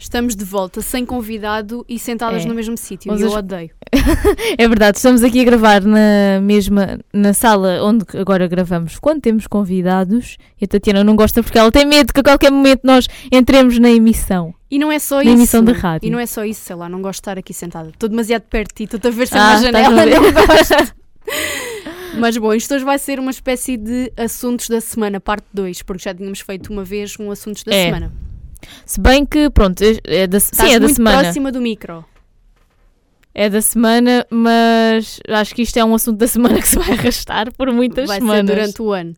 Estamos de volta, sem convidado e sentadas É. no mesmo sítio. E eu odeio. É verdade, estamos aqui a gravar na mesma na sala onde agora gravamos quando temos convidados. E a Tatiana não gosta porque ela tem medo que a qualquer momento nós entremos na emissão. E não é só Na isso. emissão de rádio. E não é só isso, sei lá, não gosto de estar aqui sentada. Estou demasiado perto de ti, estou-te a ver sem Ah, estás janela, não gosto. Mas bom, isto hoje vai ser uma espécie de assuntos da semana, parte 2, porque já tínhamos feito uma vez um assuntos da É. semana. Se bem que, pronto, é- é da, Estás sim, é da muito semana. próxima do micro. É da semana, mas acho que isto é um assunto da semana que se vai arrastar por muitas vai semanas. ser durante o ano.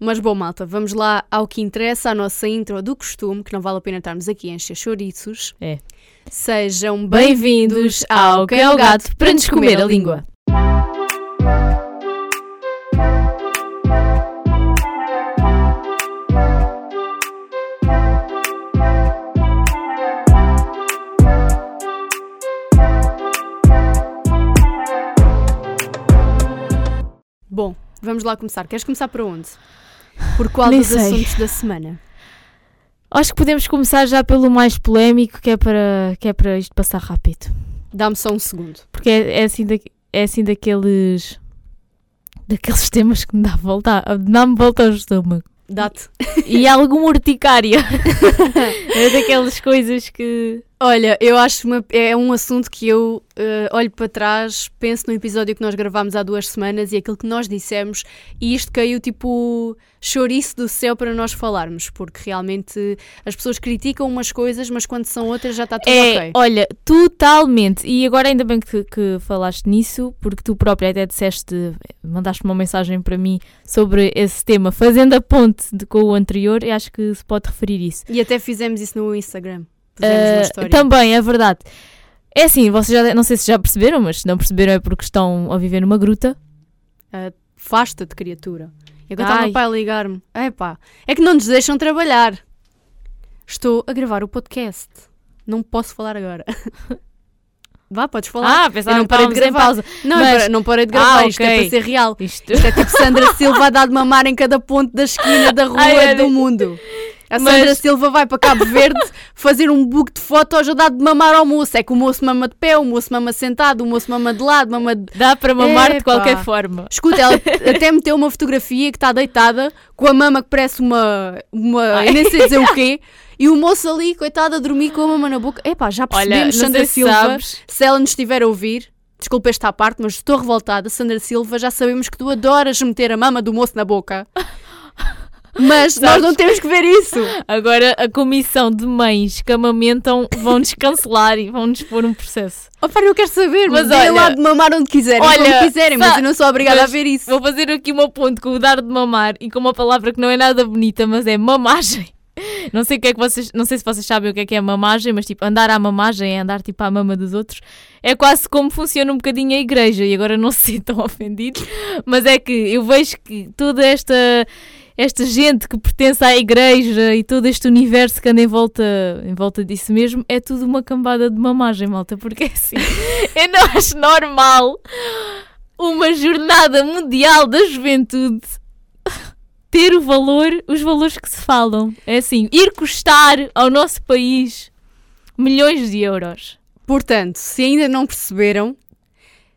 Mas bom, malta, vamos lá ao que interessa, à nossa intro do costume, que não vale a pena estarmos aqui a encher chouriços. É. Sejam Bem-vindos ao Que é o Gato para nos comer a língua. Vamos lá começar. Queres começar para onde? Por qual Nem dos sei. assuntos da semana? Acho que podemos começar já pelo mais polémico, que é para, que é para isto passar rápido. Dá-me só um segundo. Porque é, é assim, da, é assim daqueles. daqueles temas que me dá volta, dá-me volta ao estômago. Dá-te. E alguma urticária. é daquelas coisas que. Olha, eu acho uma- é um assunto que eu eh, olho para trás, penso no episódio que nós gravámos há duas semanas e aquilo que nós dissemos, e isto caiu tipo chouriço do céu para nós falarmos, porque realmente as pessoas criticam umas coisas, mas quando são outras já está tudo É, ok. olha, totalmente. E agora ainda bem que, que falaste nisso, porque tu própria até disseste, mandaste uma mensagem para mim sobre esse tema, fazendo a ponte de- com o anterior, e acho que se pode referir isso. E até fizemos isso no Instagram. Ah, história. também, é verdade. É assim, vocês já, não sei se já perceberam, mas se não perceberam é porque estão a viver numa gruta. Afasta-te, criatura. E agora está o meu pai a ligar-me. Epá, é que não nos deixam trabalhar. Estou a gravar o podcast. Não posso falar agora. Vá, podes falar. Ah, pensava Eu não parei de gravar. pausa. não, mas- para- não parei de gravar. Ah, Isto é para ser real. Isto... Isto é tipo Sandra Silva a dar de mamar em cada ponto da esquina da rua Ai, do mundo. A Mas- Sandra Silva vai para Cabo Verde fazer um book de fotos a dar de mamar ao moço. É que o moço mama de pé, o moço mama sentado, o moço mama de lado, mama de Dá para mamar de qualquer forma. Escuta, ela até meteu uma fotografia que está deitada com a mama que parece uma. uma Ai. nem sei dizer o quê. E o moço ali, coitado, a dormir com a mama na boca. Epá, já Olha, percebemos, não Sandra se Silva. sabes. Se ela nos estiver a ouvir, desculpa esta parte, mas estou revoltada. Sandra Silva, já sabemos que tu adoras meter a mama do moço na boca. Mas nós Sabes? não temos que ver isso. Agora a comissão de mães que amamentam vão-nos cancelar e vão-nos pôr um processo. Oh, pá, eu quero saber, mas olha, lá de mamar onde quiserem, Olha, quiserem, mas eu não sou obrigada a ver isso. Vou fazer aqui uma ponte com o dar de mamar e com uma palavra que não é nada bonita, mas é mamagem. Não sei o que é que vocês, não sei se vocês sabem o que é que é mamagem, mas tipo, andar à mamagem é andar tipo à mama dos outros. É quase como funciona um bocadinho a igreja e agora não se sintam ofendidos, mas é que eu vejo que toda esta esta gente que pertence à igreja e todo este universo que anda em volta, em volta disso mesmo é tudo uma cambada de mamagem, malta, porque é assim, eu não acho normal uma jornada mundial da juventude ter o valor, os valores que se falam. É assim, ir custar ao nosso país milhões de euros. Portanto, se ainda não perceberam,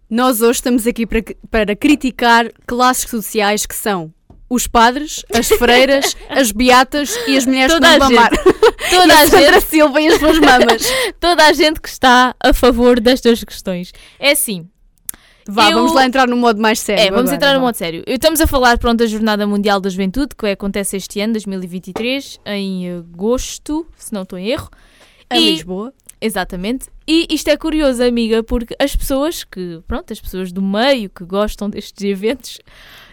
nós hoje estamos aqui para, para criticar classes sociais que são os padres, as freiras, as beatas e as mulheres Toda que não mamar. Toda a Sandra gente, Silva e as suas mamas. toda a gente que está a favor destas questões. É assim, Vá, Eu- vamos lá entrar no modo mais sério. É, vamos agora, entrar no vá. modo sério. Estamos a falar pronto, da Jornada Mundial da Juventude, que acontece este ano, 2023, em agosto, se não estou em erro. A E- Lisboa. Exatamente. E isto é curioso, amiga, porque as pessoas que, pronto, as pessoas do meio que gostam destes eventos,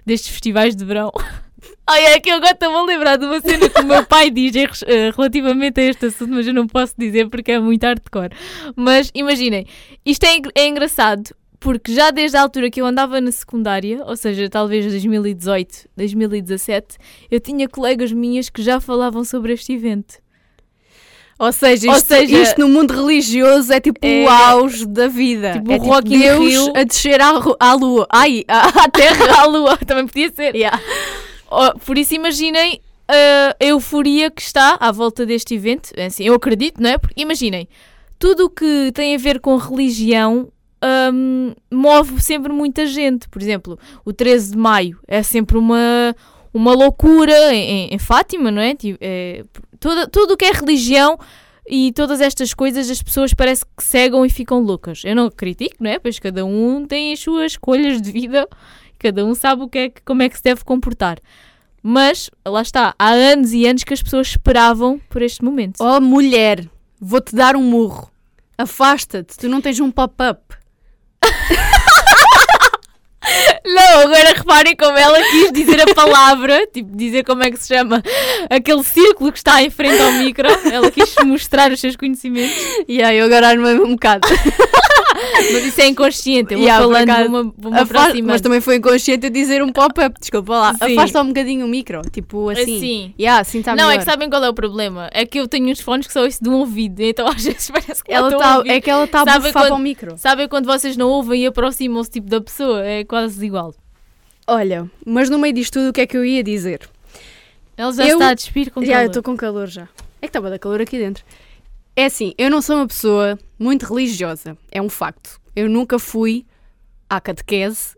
destes festivais de verão. Ai, é que eu agora estou a lembrar de uma cena que o meu pai diz eh, relativamente a este assunto, mas eu não posso dizer porque é muito hardcore. Mas imaginem, isto é, é engraçado porque já desde a altura que eu andava na secundária, ou seja, talvez 2018, 2017, eu tinha colegas minhas que já falavam sobre este evento. Ou seja, Ou isto, seja- isto no mundo religioso é tipo É- o auge da vida. Tipo é o Rock in Deus Rio. a descer à, à lua. Ai, à, à terra. à lua, também podia ser. Yeah. Oh, por isso imaginem a euforia que está à volta deste evento. É Assim, eu acredito, não é? Porque imaginem, tudo o que tem a ver com religião hum, move sempre muita gente. Por exemplo, o 13 de maio é sempre uma, uma loucura em, em Fátima, não é? Tipo, é tudo, tudo o que é religião e todas estas coisas as pessoas parece que cegam e ficam loucas. Eu não critico, não é? Pois cada um tem as suas escolhas de vida, cada um sabe o que é, como é que se deve comportar. Mas, lá está, há anos e anos que as pessoas esperavam por este momento. Oh, mulher, vou-te dar um murro. Afasta-te, tu não tens um pop-up. Não, agora reparem como ela quis dizer a palavra, tipo, dizer como é que se chama aquele círculo que está em frente ao micro. Ela quis mostrar os seus conhecimentos, E aí eu agora armei-me um bocado. mas isso é inconsciente. Eu vou Yeah, falando, acaso, vou-me mas também foi inconsciente eu dizer um pop-up, desculpa lá. Sim. Afasta um bocadinho o micro, tipo assim. Assim. Yeah, assim está não, melhor. é que sabem qual é o problema? É que eu tenho uns fones que só ouço de um ouvido, então às vezes parece que ela estou tá, é que ela está a bufar quando- para o micro. Sabem quando vocês não ouvem e aproximam-se tipo da pessoa? É quase igual. Olha, mas no meio disto tudo o que é que eu ia dizer? Ela já Eu- está a despir com Já, eu calor. estou com calor já. É que estava da calor aqui dentro. É assim, eu não sou uma pessoa muito religiosa, é um facto. Eu nunca fui à catequese,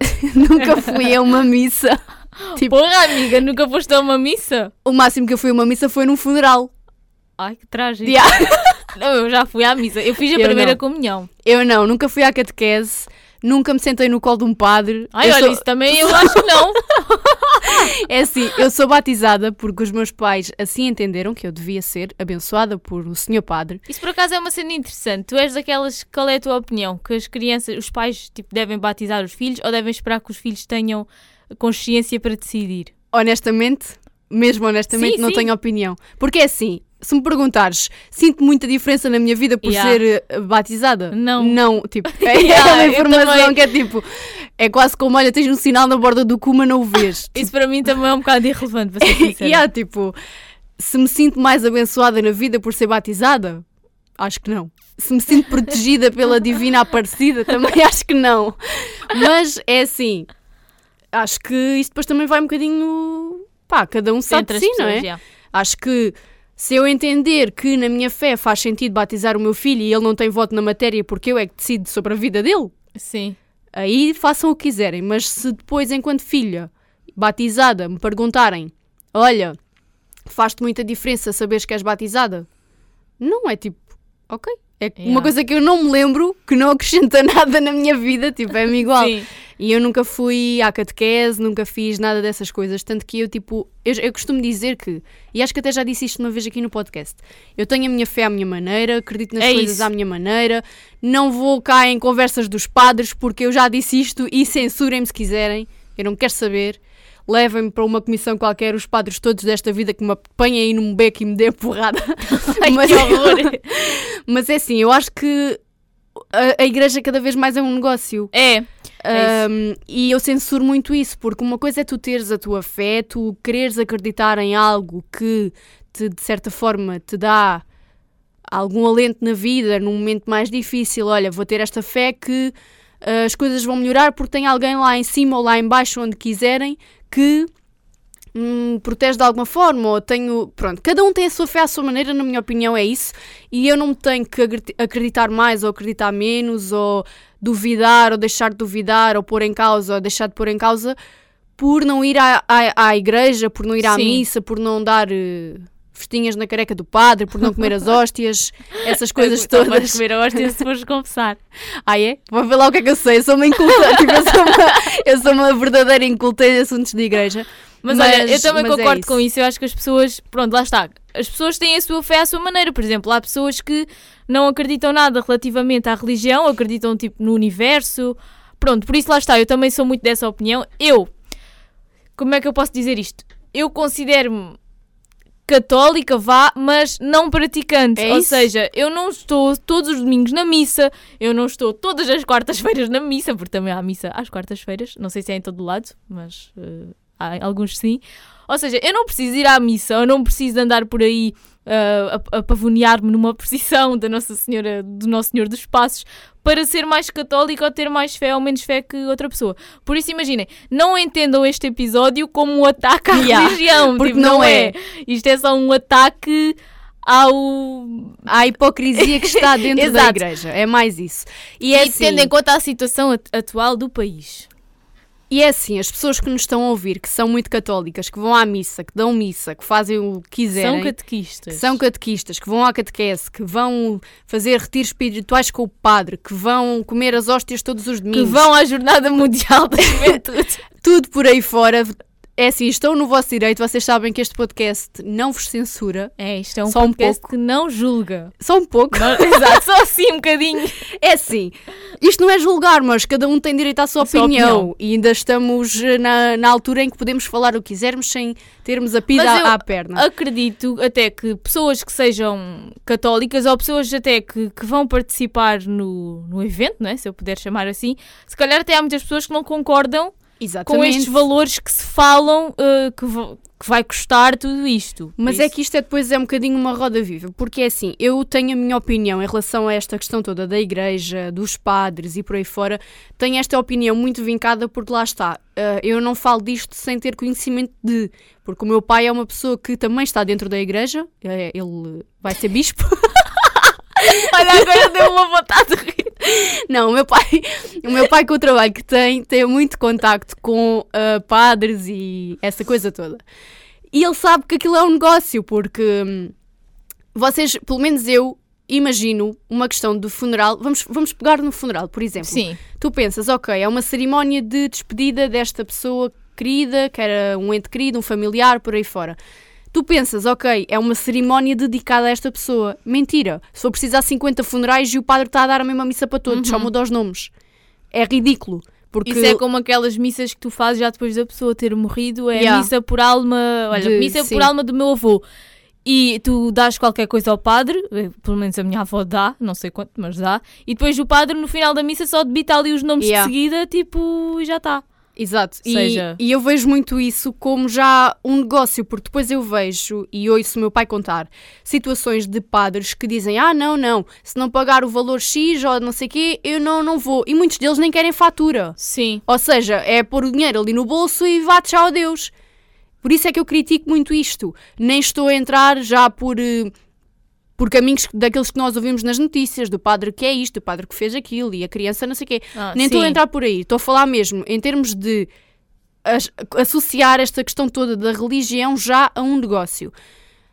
nunca fui a uma missa. Tipo, Porra, amiga, nunca foste a uma missa? o máximo que eu fui a uma missa foi num funeral. Ai, que trágico. Yeah. Não, eu já fui à missa. Eu fiz a Eu primeira não. comunhão. Eu não, nunca fui à catequese, nunca me sentei no colo de um padre. Ai, Eu olha, sou- isso também eu acho que não. É assim, eu sou batizada porque os meus pais assim entenderam que eu devia ser abençoada por o senhor padre. Isso por acaso é uma cena interessante. Tu és daquelas, qual é a tua opinião? Que as crianças, os pais, tipo, devem batizar os filhos ou devem esperar que os filhos tenham consciência para decidir? Honestamente, mesmo honestamente, Sim, não sim. tenho opinião. Porque é assim, se me perguntares, sinto muita diferença na minha vida por Yeah. ser eh, batizada? Não. Não, tipo, é Yeah, uma informação que é tipo, é quase como, olha, tens um sinal na borda do cu, mas não o vês. Isso para mim também é um bocado irrelevante, para ser sincera. há, tipo, se me sinto mais abençoada na vida por ser batizada, acho que não. Se me sinto protegida pela divina Aparecida, também acho que não. Mas é assim, acho que isto depois também vai um bocadinho. Pá, cada um sabe de si, não é? pessoas, já. Acho que se eu entender que na minha fé faz sentido batizar o meu filho e ele não tem voto na matéria porque eu é que decido sobre a vida dele, Sim. aí façam o que quiserem. Mas se depois, enquanto filha batizada, me perguntarem: Olha, faz-te muita diferença saberes que és batizada? Não é tipo, ok. É Yeah. uma coisa que eu não me lembro, que não acrescenta nada na minha vida, tipo, é-me igual. Sim. E eu nunca fui à catequese, nunca fiz nada dessas coisas. Tanto que eu, tipo, eu, eu costumo dizer que, e acho que até já disse isto uma vez aqui no podcast, eu tenho a minha fé à minha maneira, acredito nas É coisas isso. à minha maneira, não vou cá em conversas dos padres porque eu já disse isto e censurem-me se quiserem, eu não quero saber. Levem-me para uma comissão qualquer, os padres todos desta vida que me apanhem aí num beco e me dêem porrada. Ai, Mas- que horror. Mas é assim, eu acho que a, a igreja cada vez mais é um negócio. É, É Um, e eu censuro muito isso, porque uma coisa é tu teres a tua fé, tu quereres acreditar em algo que te, de certa forma te dá algum alento na vida, num momento mais difícil. Olha, vou ter esta fé que uh, as coisas vão melhorar porque tem alguém lá em cima ou lá em baixo, onde quiserem, que me protege de alguma forma, ou tenho. Pronto, cada um tem a sua fé à sua maneira, na minha opinião, é isso. E eu não me tenho que acreditar mais ou acreditar menos, ou duvidar ou deixar de duvidar, ou pôr em causa ou deixar de pôr em causa, por não ir à, à, à igreja, por não ir à Sim. missa, por não dar. eh, Festinhas na careca do padre, por não comer as hóstias, essas coisas vais todas. comer a hóstia se fores confessar. Ah, é? Vou ver lá o que é que eu sei. Eu sou uma inculta. tipo, eu, sou uma, eu sou uma verdadeira inculta em assuntos de igreja. Mas, olha, eu Mas- também mas é concordo isso. com isso. Eu acho que as pessoas, pronto, lá está. As pessoas têm a sua fé à sua maneira. Por exemplo, há pessoas que não acreditam nada relativamente à religião, acreditam tipo no universo. Pronto, por isso lá está. Eu também sou muito dessa opinião. Eu, como é que eu posso dizer isto? Eu considero-me católica, vá, mas não praticante. É Ou isso? seja, eu não estou todos os domingos na missa, eu não estou todas as quartas-feiras na missa, porque também há missa às quartas-feiras, não sei se é em todo lado, mas há alguns sim. Ou seja, eu não preciso ir à missa, eu não preciso andar por aí uh, a, a pavonear-me numa posição da Nossa Senhora, do Nosso Senhor dos Passos, para ser mais católico ou ter mais fé ou menos fé que outra pessoa. Por isso, imaginem, não entendam este episódio como um ataque à Yeah, religião, porque tipo, não não é. é. Isto é só um ataque ao. Há hipocrisia que está dentro da igreja. É mais isso. E E, é assim, tendo em conta a situação at- atual do país. E é assim, as pessoas que nos estão a ouvir, que são muito católicas, que vão à missa, que dão missa, que fazem o que quiserem, São que catequistas. são catequistas, que vão à catequese, que vão fazer retiros espirituais com o padre, que vão comer as hóstias todos os que domingos, vão à Jornada Mundial da Juventude. tudo por aí fora. É assim, estão no vosso direito, vocês sabem que este podcast não vos censura, é, isto é um Só um podcast pouco. que não julga. só um pouco. Não- exato, só assim um bocadinho. É assim, isto não é julgar, mas cada um tem direito à sua opinião. opinião. E ainda estamos eh, na, na altura em que podemos falar o que quisermos sem termos a pida à perna. Acredito até que pessoas que sejam católicas ou pessoas até que, que vão participar no, no evento, não é? se eu puder chamar assim, se calhar até há muitas pessoas que não concordam com Exatamente. estes valores que se falam uh, que, que vai custar tudo isto. Mas é que isto é depois é um bocadinho uma roda viva, porque é assim, eu tenho a minha opinião em relação a esta questão toda da igreja, dos padres e por aí fora, tenho esta opinião muito vincada porque lá está, eh, eu não falo disto sem ter conhecimento de, porque o meu pai é uma pessoa que também está dentro da igreja, eh, ele vai ser bispo, Olha, agora deu uma vontade de rir. não, o meu pai, o meu pai com o trabalho que tem, tem muito contacto com eh, padres e essa coisa toda. E ele sabe que aquilo é um negócio, porque hum, vocês, pelo menos eu, imagino uma questão de funeral. Vamos, vamos pegar no funeral, por exemplo. Sim, Tu pensas, ok, é uma cerimónia de despedida desta pessoa querida, que era um ente querido, um familiar, por aí fora. Tu pensas, ok, é uma cerimónia dedicada a esta pessoa. Mentira. Se for preciso há 50 funerais e o padre está a dar a mesma missa para todos, só muda os nomes. É ridículo. Porque isso é como aquelas missas que tu fazes já depois da pessoa ter morrido. É Yeah. missa por alma. Olha, De- missa sim. por alma do meu avô. E tu dás qualquer coisa ao padre, eh, pelo menos a minha avó dá, não sei quanto, mas dá. E depois o padre, no final da missa, só debita ali os nomes Yeah. de seguida, tipo, e já está. Exato. E, Seja- e eu vejo muito isso como já um negócio, porque depois eu vejo e ouço o meu pai contar situações de padres que dizem: Ah, não, não, se não pagar o valor X ou não sei o quê, eu não, não vou. E muitos deles nem querem fatura. Sim. Ou seja, é pôr o dinheiro ali no bolso e vá tchau adeus. Por isso é que eu critico muito isto. Nem estou a entrar já por, eh, por caminhos daqueles que nós ouvimos nas notícias, do padre que é isto, do padre que fez aquilo e a criança não sei o quê. Ah, Nem estou a entrar por aí. Estou a falar mesmo em termos de as- associar esta questão toda da religião já a um negócio.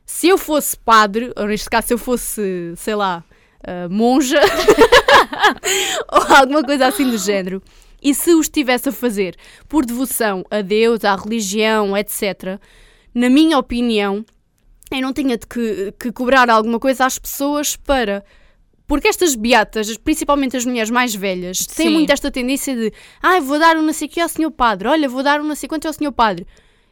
Se eu fosse padre, ou neste caso se eu fosse, sei lá, ah, monja, ou alguma coisa assim do género, e se o estivesse a fazer por devoção a Deus, à religião, etc., na minha opinião, eu não tinha de que, que cobrar alguma coisa às pessoas para. Porque estas beatas, principalmente as mulheres mais velhas, têm Sim. muito esta tendência de ah, vou dar um não sei o que ao senhor padre, olha, vou dar um não sei quanto ao senhor padre.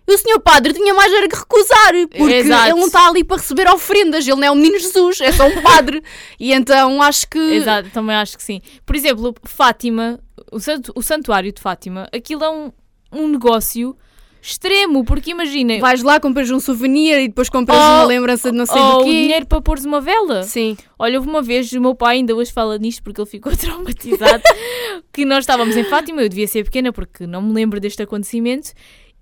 E o senhor padre tinha mais era que recusar, porque Exato. ele não está ali para receber ofrendas, ele não é o menino Jesus, é só um padre. e então acho que. Exato, também acho que sim. Por exemplo, Fátima, o santuário de Fátima, aquilo é um, um negócio extremo, porque imaginem, Vais lá, compras um souvenir e depois compras Ou- uma lembrança de não sei ou do quê. dinheiro para pôres uma vela. Sim. Olha, houve uma vez, o meu pai ainda hoje fala nisto porque ele ficou traumatizado, que nós estávamos em Fátima, eu devia ser pequena porque não me lembro deste acontecimento,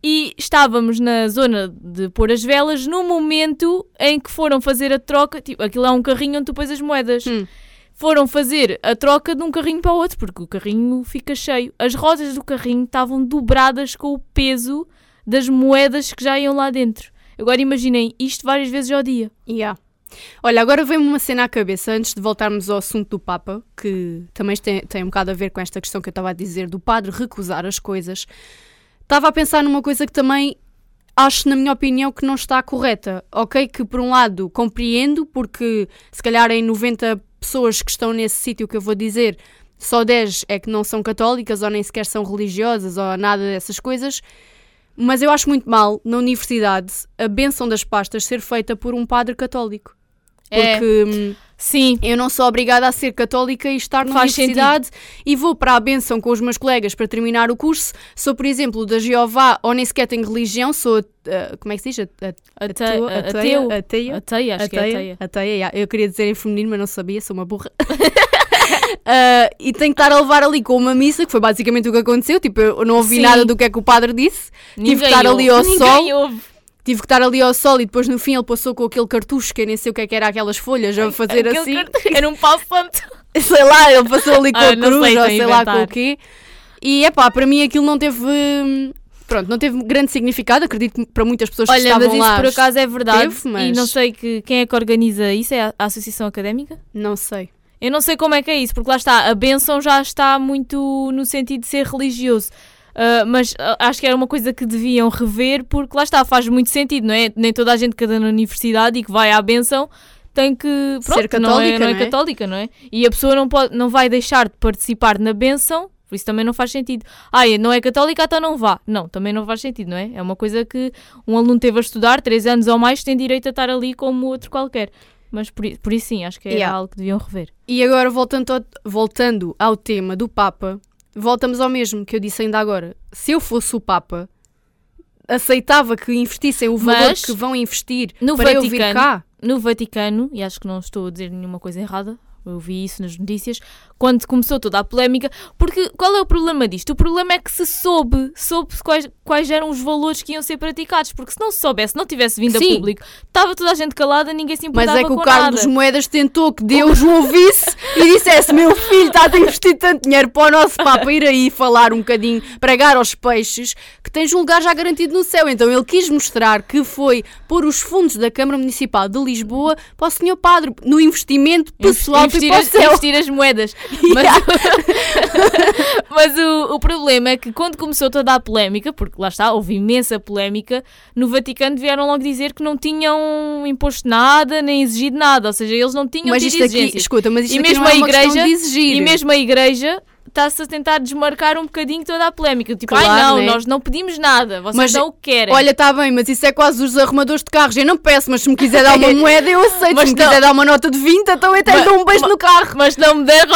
e estávamos na zona de pôr as velas no momento em que foram fazer a troca, tipo, aquilo é um carrinho onde tu pões as moedas. Hum. Foram fazer a troca de um carrinho para o outro, porque o carrinho fica cheio. As rodas do carrinho estavam dobradas com o peso das moedas que já iam lá dentro. Agora imaginem isto várias vezes ao dia. Yeah. Olha, agora vem-me uma cena à cabeça, antes de voltarmos ao assunto do Papa, que também tem, tem um bocado a ver com esta questão que eu estava a dizer, do padre recusar as coisas. Estava a pensar numa coisa que também acho, na minha opinião, que não está correta. Ok, que por um lado compreendo, porque se calhar em 90 pessoas que estão nesse sítio que eu vou dizer, só 10 é que não são católicas ou nem sequer são religiosas ou nada dessas coisas. Mas eu acho muito mal, na universidade, a benção das pastas ser feita por um padre católico. É. Porque hum, Sim, eu não sou obrigada a ser católica e estar na Faz universidade e vou para a benção com os meus colegas para terminar o curso. Sou, por exemplo, da Jeová ou nem sequer tenho religião, sou, uh, como é que se diz? Ateu- a- ateia? ateu. Ateia? ateia, acho que é ateia. Ateia. Eu queria dizer em feminino, mas não sabia, sou uma burra. Ah, e tenho que estar a levar ali com uma missa, que foi basicamente o que aconteceu. Tipo, eu não ouvi Sim. nada do que é que o padre disse. Tive que Ninguém estar ali ao Ninguém sol. ouve. Tive que estar ali ao sol e depois no fim ele passou com aquele cartucho, que eu nem sei o que é que era aquelas folhas, a fazer Aquele assim. cartão Era um pau santo. sei lá, ele passou ali com Ah, a cruz sei, ou sei lá com inventar. o quê. E é pá, para mim aquilo não teve. hum, Pronto, não teve grande significado. Acredito que para muitas pessoas que Olha, mas estavam isso lá. por acaso é verdade. teve, E mas- não sei que, quem é que organiza isso, é a, a Associação Académica? Não sei. Eu não sei como é que é isso, porque lá está, a bênção já está muito no sentido de ser religioso. Ah, mas ah, acho que era uma coisa que deviam rever, porque lá está, faz muito sentido, não é? Nem toda a gente que anda na universidade e que vai à bênção tem que pronto, Ser não é, católica, não é não é? católica, não é? E a pessoa não, pode, não vai deixar de participar na bênção, por isso também não faz sentido. Ah, não é católica, então não vá. Não, também não faz sentido, não é? É uma coisa que um aluno teve a estudar, três anos ou mais, tem direito a estar ali como outro qualquer. Mas por, por isso sim, acho que era Yeah. algo que deviam rever. E agora, voltando ao, voltando ao tema do Papa, voltamos ao mesmo que eu disse ainda agora. Se eu fosse o Papa, aceitava que investissem o valor Mas, que vão investir no para eu vir Vaticano- cá. no Vaticano, e acho que não estou a dizer nenhuma coisa errada, eu vi isso nas notícias, quando começou toda a polémica, porque qual é o problema disto? O problema é que se soube, soube quais, quais eram os valores que iam ser praticados, porque se não se soubesse, não tivesse vindo Sim. a público, estava toda a gente calada, ninguém se Mas importava é que o Carlos nada. Moedas tentou que Deus o ouvisse e dissesse: Meu filho, estás a investir tanto dinheiro para o nosso Papa ir aí falar um bocadinho, pregar aos peixes, que tens um lugar já garantido no céu. Então ele quis mostrar que foi pôr os fundos da Câmara Municipal de Lisboa para o Senhor Padre, no investimento pessoal investir, para o as, investir as moedas. Mas, mas o, o problema é que quando começou toda a polémica, porque lá está, houve imensa polémica, no Vaticano vieram logo dizer que não tinham imposto nada, nem exigido nada, ou seja, eles não tinham Mas tido isto aqui, exigências. escuta, mas isto E aqui mesmo não é a igreja- de exigir. E mesmo a igreja está-se a tentar desmarcar um bocadinho toda a polémica. Tipo, ai Claro, não, né? nós não pedimos nada, vocês Mas, não o querem. Olha, está bem, mas isso é quase os arrumadores de carros. Eu não peço, mas se me quiser dar uma moeda, eu aceito. Mas se me não. quiser dar uma nota de 20, então eu até Mas- dou um beijo no carro. Mas não me der.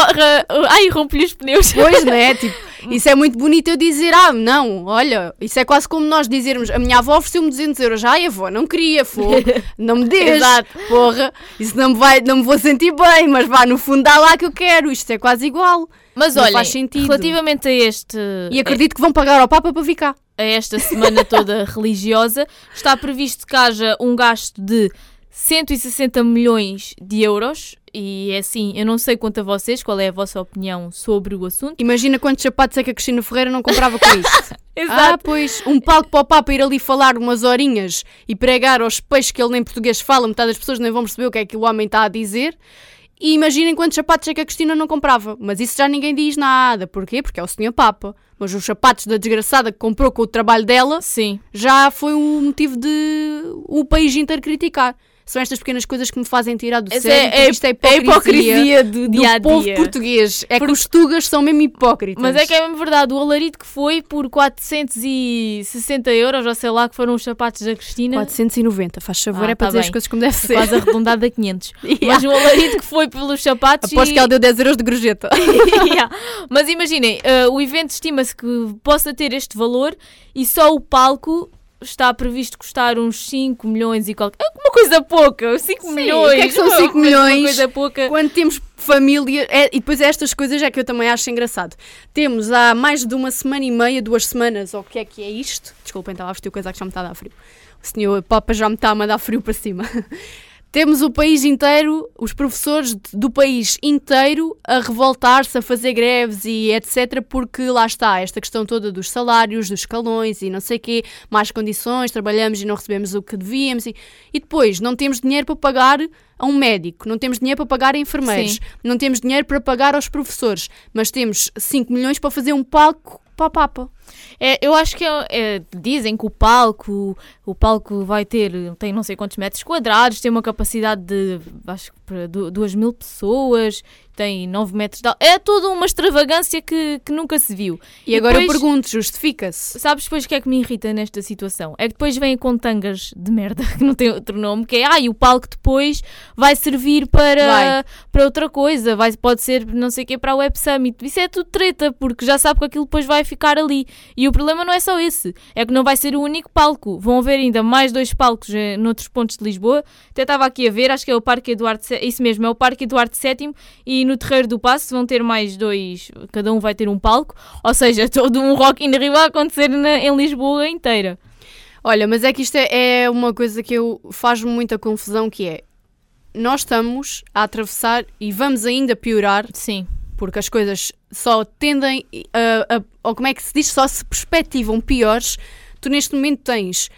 Ai, rompi-lhe os pneus. Pois, não é? Tipo, isso é muito bonito eu dizer, ah, não, olha, isso é quase como nós dizermos, a minha avó ofereceu-me 200 euros, ai, avó, não queria, fogo, não me Exato. porra, isso não me, vai, não me vou sentir bem, mas vá, no fundo dá lá que eu quero, isto é quase igual. Mas olha, relativamente a este. E acredito que vão pagar ao Papa para vir cá. a esta semana toda religiosa, está previsto que haja um gasto de 160 milhões de euros. E é assim, eu não sei quanto a vocês, qual é a vossa opinião sobre o assunto. Imagina quantos sapatos é que a Cristina Ferreira não comprava com isto. Ah, Exato. pois, um palco para o Papa ir ali falar umas horinhas e pregar aos peixes que ele nem português fala, metade das pessoas nem vão perceber o que é que o homem está a dizer. E imaginem quantos sapatos é que a Cristina não comprava. Mas isso já ninguém diz nada. Porquê? Porque é o Senhor Papa. Mas os sapatos da desgraçada que comprou com o trabalho dela Sim. já foi um motivo de o país inteiro criticar. São estas pequenas coisas que me fazem tirar do Essa sério. é, porque isto é é hipocrisia, a hipocrisia do do dia povo dia. português. É que os tugas são mesmo hipócritas. Mas é que é mesmo verdade, o alarido que foi por 460 euros, ou sei lá, que foram os sapatos da Cristina. 490, faz favor, Ah, é para tá dizer as bem. coisas como deve ser. Quase arredondado a 500. Yeah. Mas o alarido que foi pelos sapatos. Aposto e... que ela deu 10 euros de gorjeta. Yeah. Mas imaginem, eh, o evento estima-se que possa ter este valor e só o palco está previsto custar uns 5 milhões e qualquer. É uma coisa pouca, 5 Sim, milhões. o que é que são Uma 5 coisa- milhões? Uma coisa pouca. Quando temos família, é- e depois estas coisas é que eu também acho engraçado. Temos há mais de uma semana e meia, duas semanas, ou o que é que é isto? Desculpem, estava a vestir coisa que já me está a dar frio. O senhor Papa já me está a mandar frio para cima. Temos o país inteiro, os professores do país inteiro a revoltar-se, a fazer greves e etc. Porque lá está, esta questão toda dos salários, dos escalões e não sei quê, mais condições, trabalhamos e não recebemos o que devíamos. E, e depois, não temos dinheiro para pagar a um médico, não temos dinheiro para pagar a enfermeiros, Sim. não temos dinheiro para pagar aos professores, mas temos 5 milhões para fazer um palco para a Papa. É, eu acho que é- é- dizem que o palco, o palco vai ter, tem não sei quantos metros quadrados, tem uma capacidade de acho que para du- duas mil pessoas, tem 9 metros de É toda uma extravagância que, que nunca se viu. E, agora depois- eu pergunto, justifica-se? Sabes depois o que é que me irrita nesta situação? É que depois vêm com tangas de merda, que não tem outro nome, que é, ah, e o palco depois vai servir para, Vai. para outra coisa, vai, pode ser não sei o que para a Web Summit. Isso é tudo treta, porque já sabe que aquilo depois vai ficar ali. E o problema não é só esse, é que não vai ser o único palco. Vão haver ainda mais dois palcos eh, noutros pontos de Lisboa. Até estava aqui a ver, acho que é o Parque Eduardo VII, isso mesmo, é o Parque Eduardo VII e no Terreiro do Passo vão ter mais dois, cada um vai ter um palco, ou seja, todo um Rock in Rio a acontecer na- em Lisboa inteira. Olha, mas é que isto é, é uma coisa que eu faz-me muita confusão, que é, nós estamos a atravessar e vamos ainda piorar Sim. Porque as coisas só tendem a, a- ou como é que se diz, só se perspectivam piores. Tu neste momento tens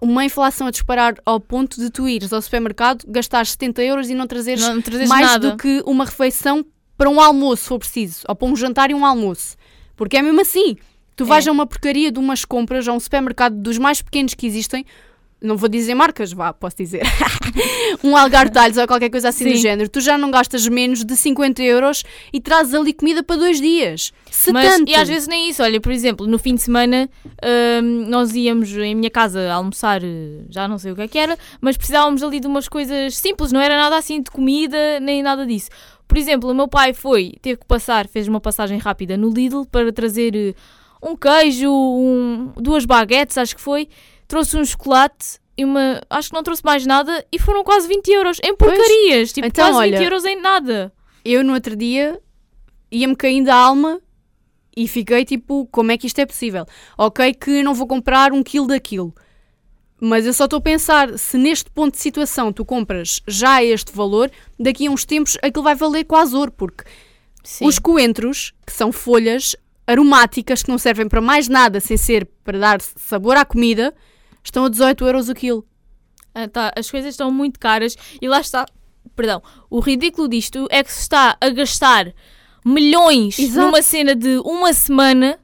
uma inflação a disparar ao ponto de tu ires ao supermercado, gastar 70 euros e não trazeres Não trazes mais nada. do que uma refeição para um almoço, se for preciso, ou para um jantar e um almoço. Porque é mesmo assim. Tu vais É. a uma porcaria de umas compras, a um supermercado dos mais pequenos que existem, não vou dizer marcas, vá, posso dizer. um algartalhos ou qualquer coisa assim do Sim. género. Tu já não gastas menos de 50 euros e trazes ali comida para dois dias. Se Mas, tanto. e às vezes nem isso, olha, por exemplo, no fim de semana hum, nós íamos em minha casa almoçar, eh, já não sei o que é que era, mas precisávamos ali de umas coisas simples, não era nada assim de comida, nem nada disso. Por exemplo, o meu pai foi, teve que passar, fez uma passagem rápida no Lidl para trazer eh, um queijo, um- duas baguetes, acho que foi, trouxe um chocolate e uma. Acho que não trouxe mais nada e foram quase 20 euros em porcarias. Tipo, Então, quase 20 olha, euros em nada. Eu no outro dia ia-me caindo a alma e fiquei tipo, como é que isto é possível? Ok, que não vou comprar um quilo daquilo. Mas eu só estou a pensar, se neste ponto de situação tu compras já este valor, daqui a uns tempos aquilo vai valer quase ouro, porque Sim. os coentros, que são folhas aromáticas que não servem para mais nada sem ser para dar sabor à comida, estão a 18 euros o quilo. Ah, tá, as coisas estão muito caras e lá está. Perdão, o ridículo disto é que se está a gastar milhões Exato. numa cena de uma semana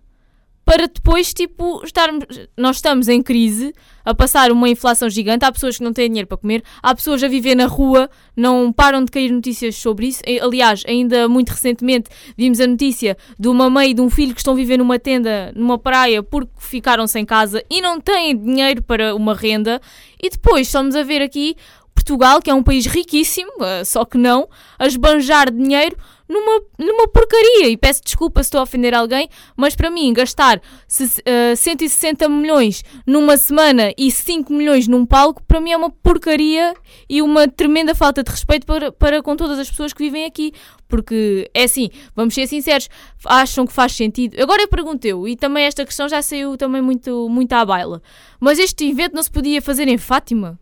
para depois, tipo, estarmos. Nós estamos em crise, a passar uma inflação gigante. Há pessoas que não têm dinheiro para comer, há pessoas a viver na rua, não param de cair notícias sobre isso. Aliás, ainda muito recentemente vimos a notícia de uma mãe e de um filho que estão viver numa tenda, numa praia, porque ficaram sem casa e não têm dinheiro para uma renda. E depois estamos a ver aqui Portugal, que é um país riquíssimo, eh, só que não, a esbanjar dinheiro numa, numa porcaria. E peço desculpa se estou a ofender alguém, mas para mim, gastar se- eh, 160 milhões numa semana e 5 milhões num palco, para mim é uma porcaria e uma tremenda falta de respeito para, para com todas as pessoas que vivem aqui. Porque é assim, vamos ser sinceros, acham que faz sentido. Agora eu pergunto eu, e também esta questão já saiu também muito, muito à baila. Mas este evento não se podia fazer em Fátima?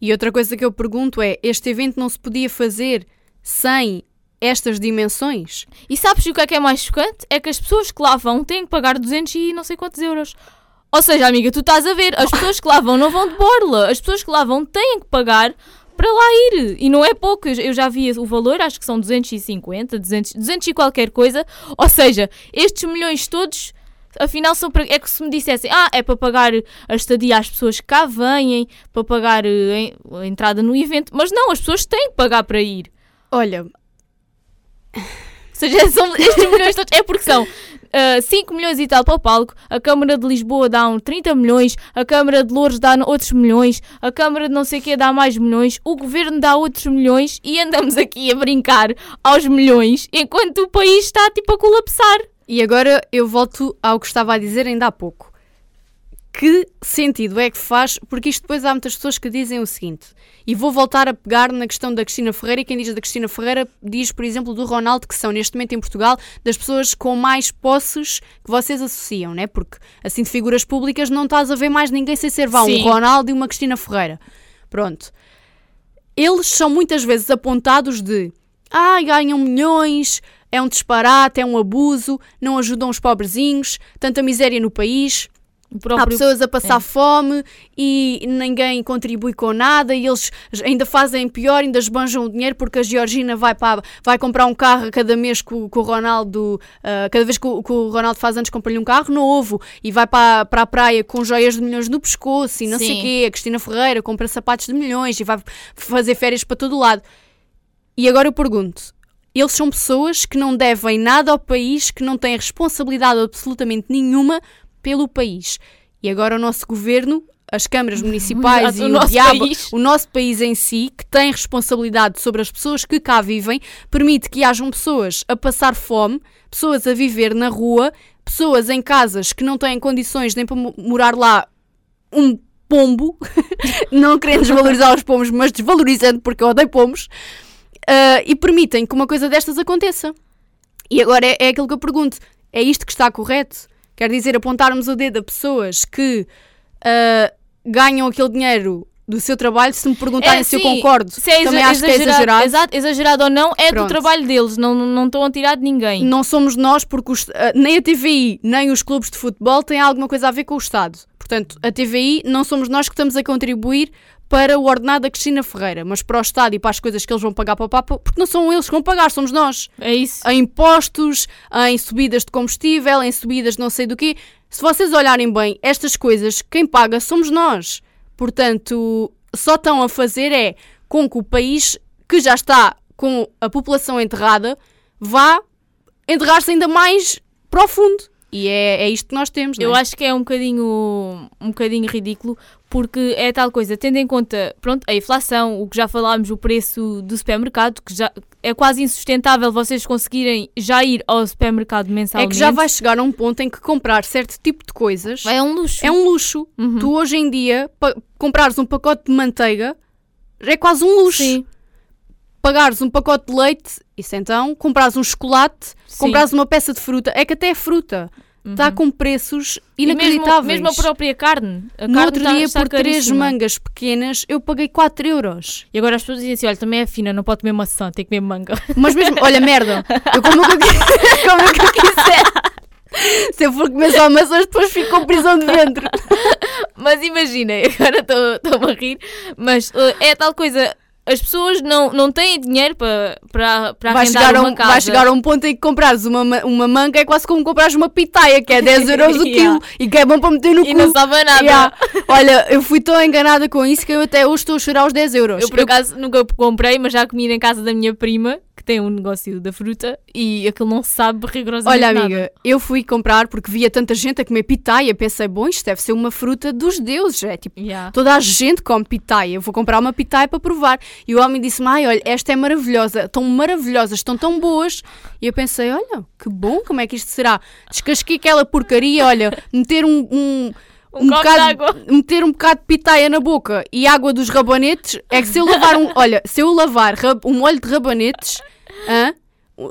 E outra coisa que eu pergunto é: este evento não se podia fazer sem estas dimensões? E sabes o que é que é mais chocante? É que as pessoas que lá vão têm que pagar 200 e não sei quantos euros. Ou seja, amiga, tu estás a ver, as pessoas que lá vão não vão de borla. As pessoas que lá vão têm que pagar para lá ir. E não é pouco. Eu já vi o valor, acho que são 250, 200, 200 e qualquer coisa. Ou seja, estes milhões todos, afinal, são para. É que se me dissessem, ah, é para pagar a estadia às pessoas que cá vêm, para pagar eh, a entrada no evento. Mas não, as pessoas têm que pagar para ir. Olha, Ou seja, são estes milhões todos. É porque são ah, 5 milhões e tal para o palco, a Câmara de Lisboa dá um 30 milhões, a Câmara de Louros dá outros milhões, a Câmara de não sei o que dá mais milhões, o Governo dá outros milhões e andamos aqui a brincar aos milhões enquanto o país está tipo a colapsar. E agora eu volto ao que estava a dizer ainda há pouco. Que sentido é que faz? Porque isto depois há muitas pessoas que dizem o seguinte, e vou voltar a pegar na questão da Cristina Ferreira, e quem diz da Cristina Ferreira diz, por exemplo, do Ronaldo, que são neste momento em Portugal das pessoas com mais posses que vocês associam, né? Porque assim de figuras públicas não estás a ver mais ninguém sem ser vá um. Ronaldo e uma Cristina Ferreira. Pronto. Eles são muitas vezes apontados de ah, ganham milhões, é um disparate, é um abuso, não ajudam os pobrezinhos, tanta miséria no país. O Há próprio- pessoas a passar é. fome e ninguém contribui com nada e eles ainda fazem pior, ainda esbanjam o dinheiro porque a Georgina vai, para, vai comprar um carro cada mês que o, que o Ronaldo, ah, cada vez que o, que o Ronaldo faz anos, compra-lhe um carro novo e vai para, para a praia com joias de milhões no pescoço e não sei o Sim. quê. A Cristina Ferreira compra sapatos de milhões e vai fazer férias para todo lado. E agora eu pergunto. Eles são pessoas que não devem nada ao país, que não têm responsabilidade absolutamente nenhuma pelo país. E agora o nosso governo, as câmaras municipais e o diabo, país. o nosso país em si, que tem responsabilidade sobre as pessoas que cá vivem, permite que hajam pessoas a passar fome, pessoas a viver na rua, pessoas em casas que não têm condições nem para mo- morar lá um pombo, não querendo desvalorizar os pombos, mas desvalorizando porque eu odeio pombos, ah, e permitem que uma coisa destas aconteça. E agora é, é aquilo que eu pergunto: é isto que está correto? Quer dizer, apontarmos o dedo a pessoas que ah, ganham aquele dinheiro do seu trabalho, se me perguntarem se eu concordo, se é também acho que é exagerado. Exato, exagerado ou não, é Pronto. do trabalho deles, não, não estão a tirar de ninguém. Não somos nós, porque os- ah, nem a TVI nem os clubes de futebol têm alguma coisa a ver com o Estado. Portanto, a TVI não somos nós que estamos a contribuir para o ordenado da Cristina Ferreira, mas para o Estado e para as coisas que eles vão pagar para o Papa, porque não são eles que vão pagar, somos nós. É isso. Em impostos, em subidas de combustível, em subidas de não sei do quê. Se vocês olharem bem, estas coisas, quem paga somos nós. Portanto, só estão a fazer é com que o país, que já está com a população enterrada, vá enterrar-se ainda mais profundo. E é, é isto que nós temos, não Eu é? acho que é um bocadinho, um bocadinho ridículo, porque é tal coisa, tendo em conta, pronto, a inflação, o que já falámos, o preço do supermercado, que já é quase insustentável vocês conseguirem já ir ao supermercado É mensalmente. que já vai chegar a um ponto em que comprar certo tipo de coisas É um luxo. é um luxo. Uhum. Tu hoje em dia, comprares um pacote de manteiga é quase um luxo. Sim, Pagares um pacote de leite, isso então, comprares um chocolate, Sim. comprares uma peça de fruta, é que até é fruta. Está com preços E mesmo, inacreditáveis. mesmo a própria carne. A no carne outro está- dia, está por três mangas pequenas, eu paguei 4 euros. E agora as pessoas dizem assim: olha, também é fina, não pode comer maçã, tem que comer manga. Mas mesmo, olha, merda, eu como o que eu, qui- como o que eu quiser. Se eu for comer só maçãs, depois fico com prisão de ventre. Mas imaginem, agora estou-me a rir, mas uh, é tal coisa. As pessoas não, não têm dinheiro para, para, para Vai chegar, uma um, casa. vai chegar a um ponto em que comprares uma, ma- uma manga é quase como comprares uma pitaia, que é 10 euros o Yeah. quilo e que é bom para meter no E cu. não sabe nada. Yeah. Olha, eu fui tão enganada com isso que eu até hoje estou a chorar os 10 euros. Eu por acaso nunca comprei, mas já comi em casa da minha prima, que tem um negócio da fruta, e aquilo não sabe rigorosamente Olha, nada. amiga, eu fui comprar porque via tanta gente a comer pitaia. Pensei, bom, isto deve ser uma fruta dos deuses. É tipo, Yeah. toda a gente come pitaia. Eu vou comprar uma pitaia para provar. E o homem disse-me, ai, olha, esta é maravilhosa. Estão maravilhosas, estão tão boas. E eu pensei, olha, que bom, como é que isto será? Descasquei aquela porcaria, olha, meter um... um Um de água. meter um bocado de pitaia na boca e água dos rabanetes é que se eu lavar um, olha, se eu lavar rab- um molho de rabanetes, hã?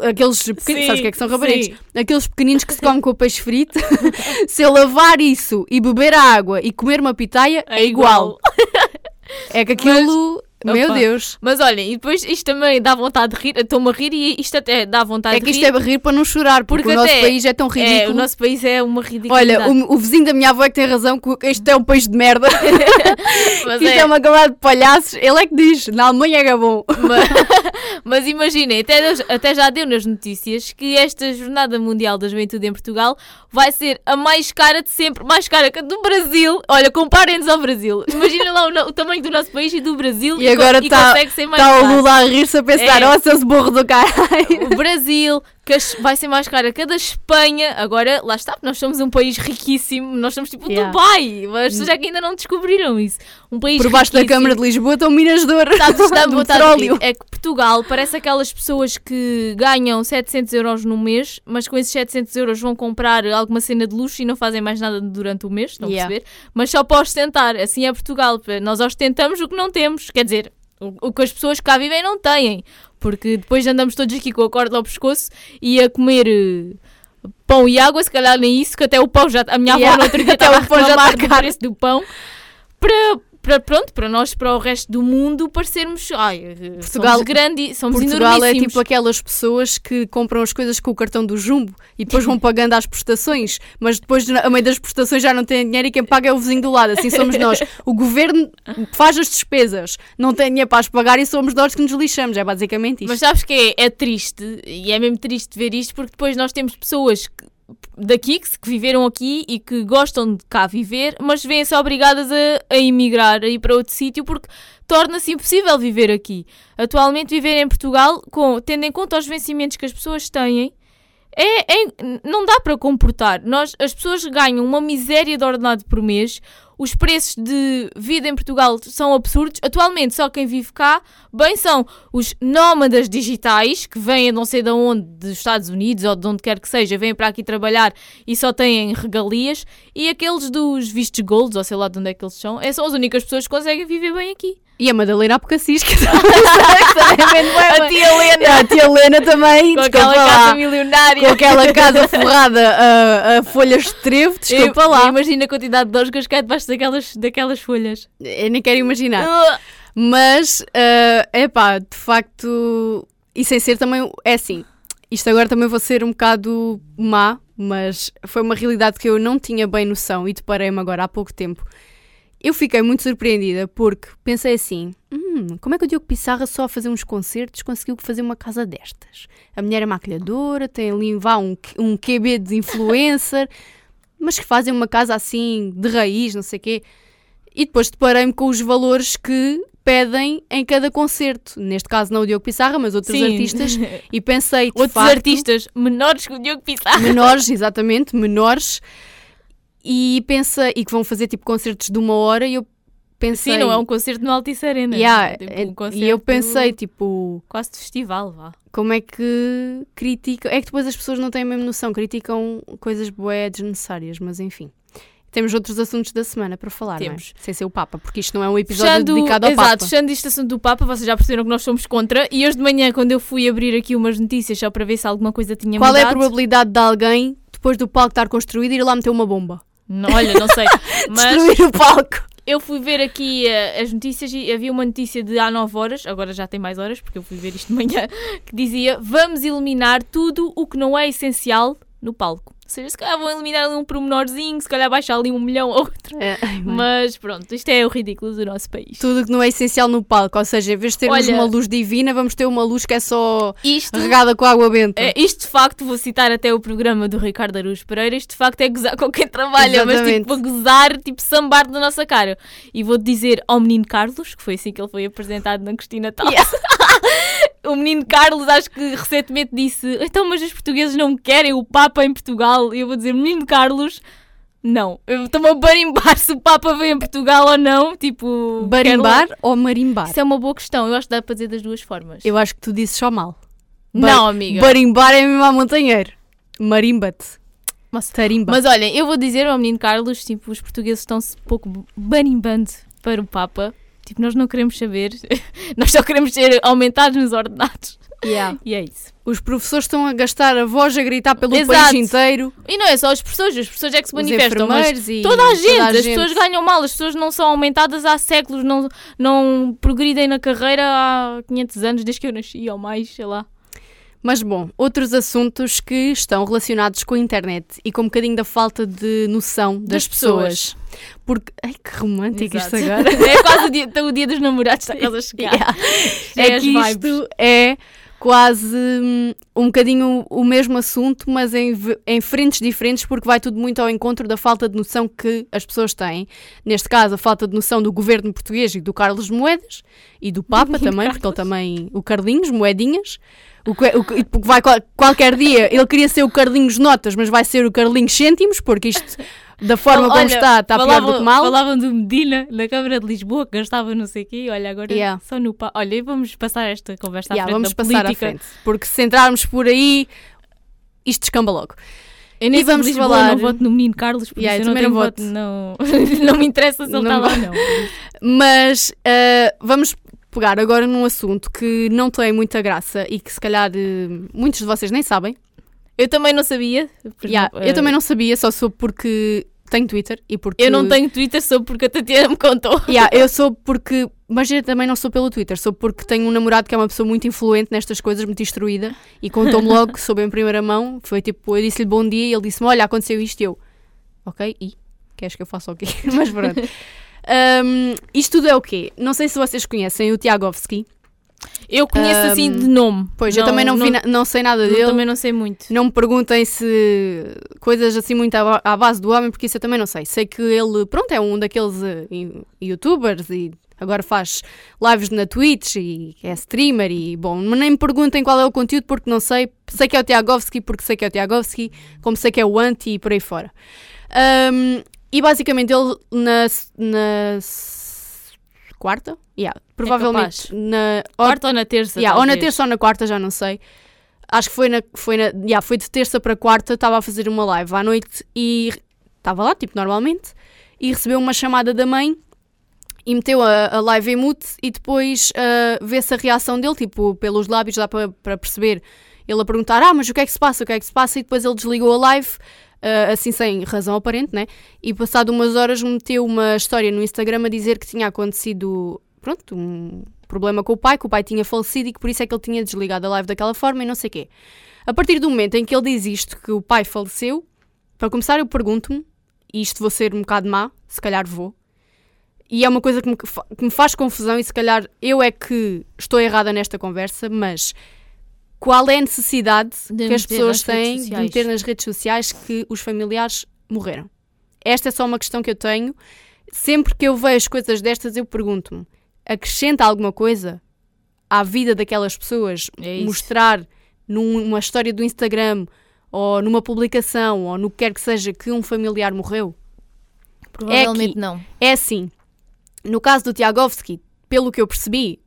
aqueles pequeninos, sabes o que é que são rabanetes? sim. Aqueles pequeninos que se comem com o peixe frito, se eu lavar isso e beber a água e comer uma pitaia, é, igual. É que aquilo, meu Opa. Deus, Mas olhem, e depois isto também dá vontade de rir, estou-me a rir e isto até dá vontade é que de isto rir. é rir para não chorar, porque, Porque o nosso país é tão É, ridículo. o nosso país é uma ridícula. Olha, o, o vizinho da minha avó é que tem razão, que este é um país de merda. mas, Isto é. é, uma camada de palhaços. Ele é que diz, na Alemanha é bom. mas, mas imaginem, até, até já deu nas notícias que esta Jornada Mundial da Juventude em Portugal vai ser a mais cara de sempre, mais cara que do Brasil. Olha, comparem-nos ao Brasil. Imaginem lá o, o tamanho do nosso país e do Brasil E agora está tá o. Lula a rir-se a pensar, É. ó seus burro do caralho. O Brasil, que vai ser mais cara que a da Espanha. Agora, lá está, nós somos um país riquíssimo. Nós somos tipo Yeah. Dubai. As pessoas é que ainda não descobriram isso. Um país Por baixo da. Câmara de Lisboa estão Minas de Ouro. Dá de vontade de petróleo. É que Portugal parece aquelas pessoas que ganham 700 euros no mês, mas com esses 700 euros vão comprar alguma cena de luxo e não fazem mais nada durante o mês, estão Yeah. a perceber? Mas só para ostentar. Assim é Portugal. Nós ostentamos o que não temos. Quer dizer, o, o que as pessoas que cá vivem não têm. Porque depois andamos todos aqui com a corda ao pescoço e a comer... eh, Pão e água, se calhar nem isso, que até o pão já. A minha avó Yeah. no outro dia Até o pão já está preço do pão para, para, pronto, para nós, para o resto do mundo, parecermos. Ai, Portugal- somos grandes, somos Portugal é enormíssimos. tipo aquelas pessoas que compram as coisas com o cartão do Jumbo e depois vão pagando às prestações, mas depois a meio das prestações já não têm dinheiro e quem paga é o vizinho do lado. Assim somos nós. O governo faz as despesas, não tem dinheiro para as pagar e somos nós que nos lixamos. É basicamente isto. Mas sabes que é, é triste, e é mesmo triste ver isto, porque depois nós temos pessoas que- daqui que, que viveram aqui e que gostam de cá viver, mas vêm-se obrigadas a, a emigrar, a ir para outro sítio, porque torna-se impossível viver aqui. Atualmente, viver em Portugal, com, tendo em conta os vencimentos que as pessoas têm, é, é- não dá para comportar. Nós, as pessoas ganham uma miséria de ordenado por mês. Os preços de vida em Portugal são absurdos. Atualmente, só quem vive cá, bem, são os nómadas digitais, que vêm a não sei de onde, dos Estados Unidos ou de onde quer que seja, vêm para aqui trabalhar e só têm regalias. E aqueles dos vistos golds, ou sei lá de onde é que eles são, são as únicas pessoas que conseguem viver bem aqui. E a Madalena Apocassis, que também A tia Helena, A tia Helena também, com aquela lá. casa milionária. com aquela casa forrada a, a folhas de trevo, desculpa Eu- lá. Imagina a quantidade de osgas que é debaixo daquelas, daquelas folhas. Eu nem quero imaginar. Ah, Mas, é epá, de facto, e sem ser também, é assim, isto agora também vou ser um bocado má, mas foi uma realidade que eu não tinha bem noção e deparei-me agora há pouco tempo. Eu fiquei muito surpreendida porque pensei assim: hum, como é que o Diogo Pissarra só a fazer uns concertos conseguiu fazer uma casa destas? A mulher é maquilhadora, tem ali vá, um, um QB de influencer, mas que fazem uma casa assim de raiz, não sei o quê. E depois deparei-me com os valores que pedem em cada concerto. Neste caso não o Diogo Pissarra, mas outros Sim. artistas. E pensei, Outros facto, artistas menores que o Diogo Pissarra. menores, exatamente, menores. E pensei, e que vão fazer tipo concertos de uma hora e eu pensei... Sim, não é um concerto no Altice Arena. Yeah, é tipo é- um concerto e eu pensei, tipo, Quase de festival, vá. como é que criticam... É que depois as pessoas não têm a mesma noção, criticam coisas bué desnecessárias, mas enfim. Temos outros assuntos da semana para falar, Temos. não é? Sem ser o Papa, porque isto não é um episódio Fechando, dedicado ao exato, Papa. fechando este assunto do Papa, vocês já perceberam que nós somos contra. E hoje de manhã, quando eu fui abrir aqui umas notícias só para ver se alguma coisa tinha Qual é a mudado... probabilidade de alguém, depois do palco estar construído, ir lá meter uma bomba? Não, olha, não sei. Mas Destruir o palco. eu fui ver aqui eh, as notícias e havia uma notícia de há 9 horas, agora já tem mais horas, porque eu fui ver isto de manhã, que dizia: vamos eliminar tudo o que não é essencial no palco. Se calhar vão eliminar ali um pormenorzinho, se calhar baixar ali um milhão ou outro. É. Mas pronto, isto é o ridículo do nosso país. Tudo que não é essencial no palco, ou seja, em vez de termos Olha- uma luz divina, vamos ter uma luz que é só Isto, regada com água benta. é, isto de facto, vou citar até o programa do Ricardo Aruz Pereira, isto de facto é gozar com quem trabalha, mas Exatamente. tipo, vou gozar, tipo, sambar na nossa cara. E vou dizer ao menino Carlos, que foi assim que ele foi apresentado na Cristina Tal. o menino Carlos, acho que recentemente disse: Então, mas os portugueses não querem o Papa em Portugal. E eu vou dizer: Menino Carlos, não. Eu estou-me a barimbar se o Papa vem em Portugal ou não. Tipo, Barimbar quero- ou marimbar? Isso é uma boa questão. Eu acho que dá para dizer das duas formas. Eu acho que tu dizes só mal. Não, amiga. Barimbar é mesmo a montanheiro. Marimba-te. Mas- Tarimba. Mas olha, eu vou dizer ao menino Carlos: tipo, os portugueses estão-se um pouco barimbando para o Papa. Tipo, nós não queremos saber. nós só queremos ser aumentados nos ordenados. Yeah. E é isso. Os professores estão a gastar a voz a gritar pelo Exato. país inteiro. E não é só as pessoas, as pessoas é que se Os manifestam, mas e Toda a gente, as gente. pessoas ganham mal, as pessoas não são aumentadas há séculos, não, não progridem na carreira há 500 anos, desde que eu nasci ou mais, sei lá. Mas bom, outros assuntos que estão relacionados com a internet e com um bocadinho da falta de noção das, Das pessoas. Porque. Ai que romântico isto Exato. agora. é quase o dia, o dia dos namorados, está quase a chegar. Yeah. É as que isto é quase hum, um bocadinho o mesmo assunto, mas em, em frentes diferentes, porque vai tudo muito ao encontro da falta de noção que as pessoas têm. Neste caso, a falta de noção do governo português e do Carlos Moedas e do Papa também, porque ele também. O Carlinhos, Moedinhas. O que, o que- vai qual- qualquer dia, ele queria ser o Carlinhos Notas, mas vai ser o Carlinhos Cêntimos, porque isto, da forma como Olha, está, está pior do que mal. Falavam do Medina na Câmara de Lisboa, que gastava não sei o quê, olha, agora Yeah. só no pá. Olha, e vamos passar esta conversa à Yeah, frente vamos da passar à política. frente, porque se entrarmos por aí, isto descamba logo. Eu nem E vamos Lisboa, falar- não voto no menino Carlos, por Yeah, eu não tenho voto. Não, não me interessa se ele Não está lá ou não. Mas ah, vamos pegar agora num assunto que não tem muita graça e que se calhar eh, muitos de vocês nem sabem. Eu também não sabia. Yeah, exemplo, eu eh, também não sabia, só soube porque tenho Twitter e porque. Eu não tenho Twitter só porque a Tatiana me contou. Yeah, eu sou porque. Mas eu também não sou pelo Twitter, sou porque tenho um namorado que é uma pessoa muito influente nestas coisas, muito instruída, e contou-me logo, soube em primeira mão. Foi tipo, eu disse-lhe bom dia e ele disse-me: Olha, aconteceu isto e eu. Ok, e? Queres que eu faça o quê? mas pronto. Um, isto tudo é o quê? Não sei se vocês conhecem o Tiagovski. Eu conheço um, assim de nome. Pois, eu também não, vi, não sei nada dele. também não sei muito. Não me perguntem se coisas assim muito à, à, base do homem, porque isso eu também não sei. Sei que ele, pronto, é um daqueles uh, youtubers e agora faz lives na Twitch e é streamer e bom, nem me perguntem qual é o conteúdo porque não sei. Sei que é o Tiagovski porque sei que é o Tiagovski, como sei que é o Anti e por aí fora. Um, e basicamente ele na, na quarta? Yeah, provavelmente é na quarta ou na terça. Yeah, ou na terça ou na quarta, já não sei. Acho que foi na, foi na, yeah, foi de terça para quarta, estava a fazer uma live à noite e estava lá, tipo, normalmente, e recebeu uma chamada da mãe e meteu a, a live em mute e depois uh, vê-se a reação dele, tipo, pelos lábios dá para perceber ele a perguntar, ah, mas o que é que se passa, o que é que se passa, e depois ele desligou a live, uh, assim sem razão aparente, né? E passado umas horas meteu uma história no Instagram a dizer que tinha acontecido, pronto, um problema com o pai, que o pai tinha falecido e que por isso é que ele tinha desligado a live daquela forma e não sei quê. A partir do momento em que ele diz isto, que o pai faleceu, para começar eu pergunto-me, e isto vou ser um bocado má, se calhar vou, e é uma coisa que me, que me faz confusão e se calhar eu é que estou errada nesta conversa, mas qual é a necessidade de que as pessoas têm de meter nas redes sociais que os familiares morreram? Esta é só uma questão que eu tenho. Sempre que eu vejo coisas destas, eu pergunto-me: acrescenta alguma coisa à vida daquelas pessoas? É mostrar numa história do Instagram ou numa publicação ou no que quer que seja que um familiar morreu? Provavelmente é não. É assim. No caso do Tiagovski, pelo que eu percebi,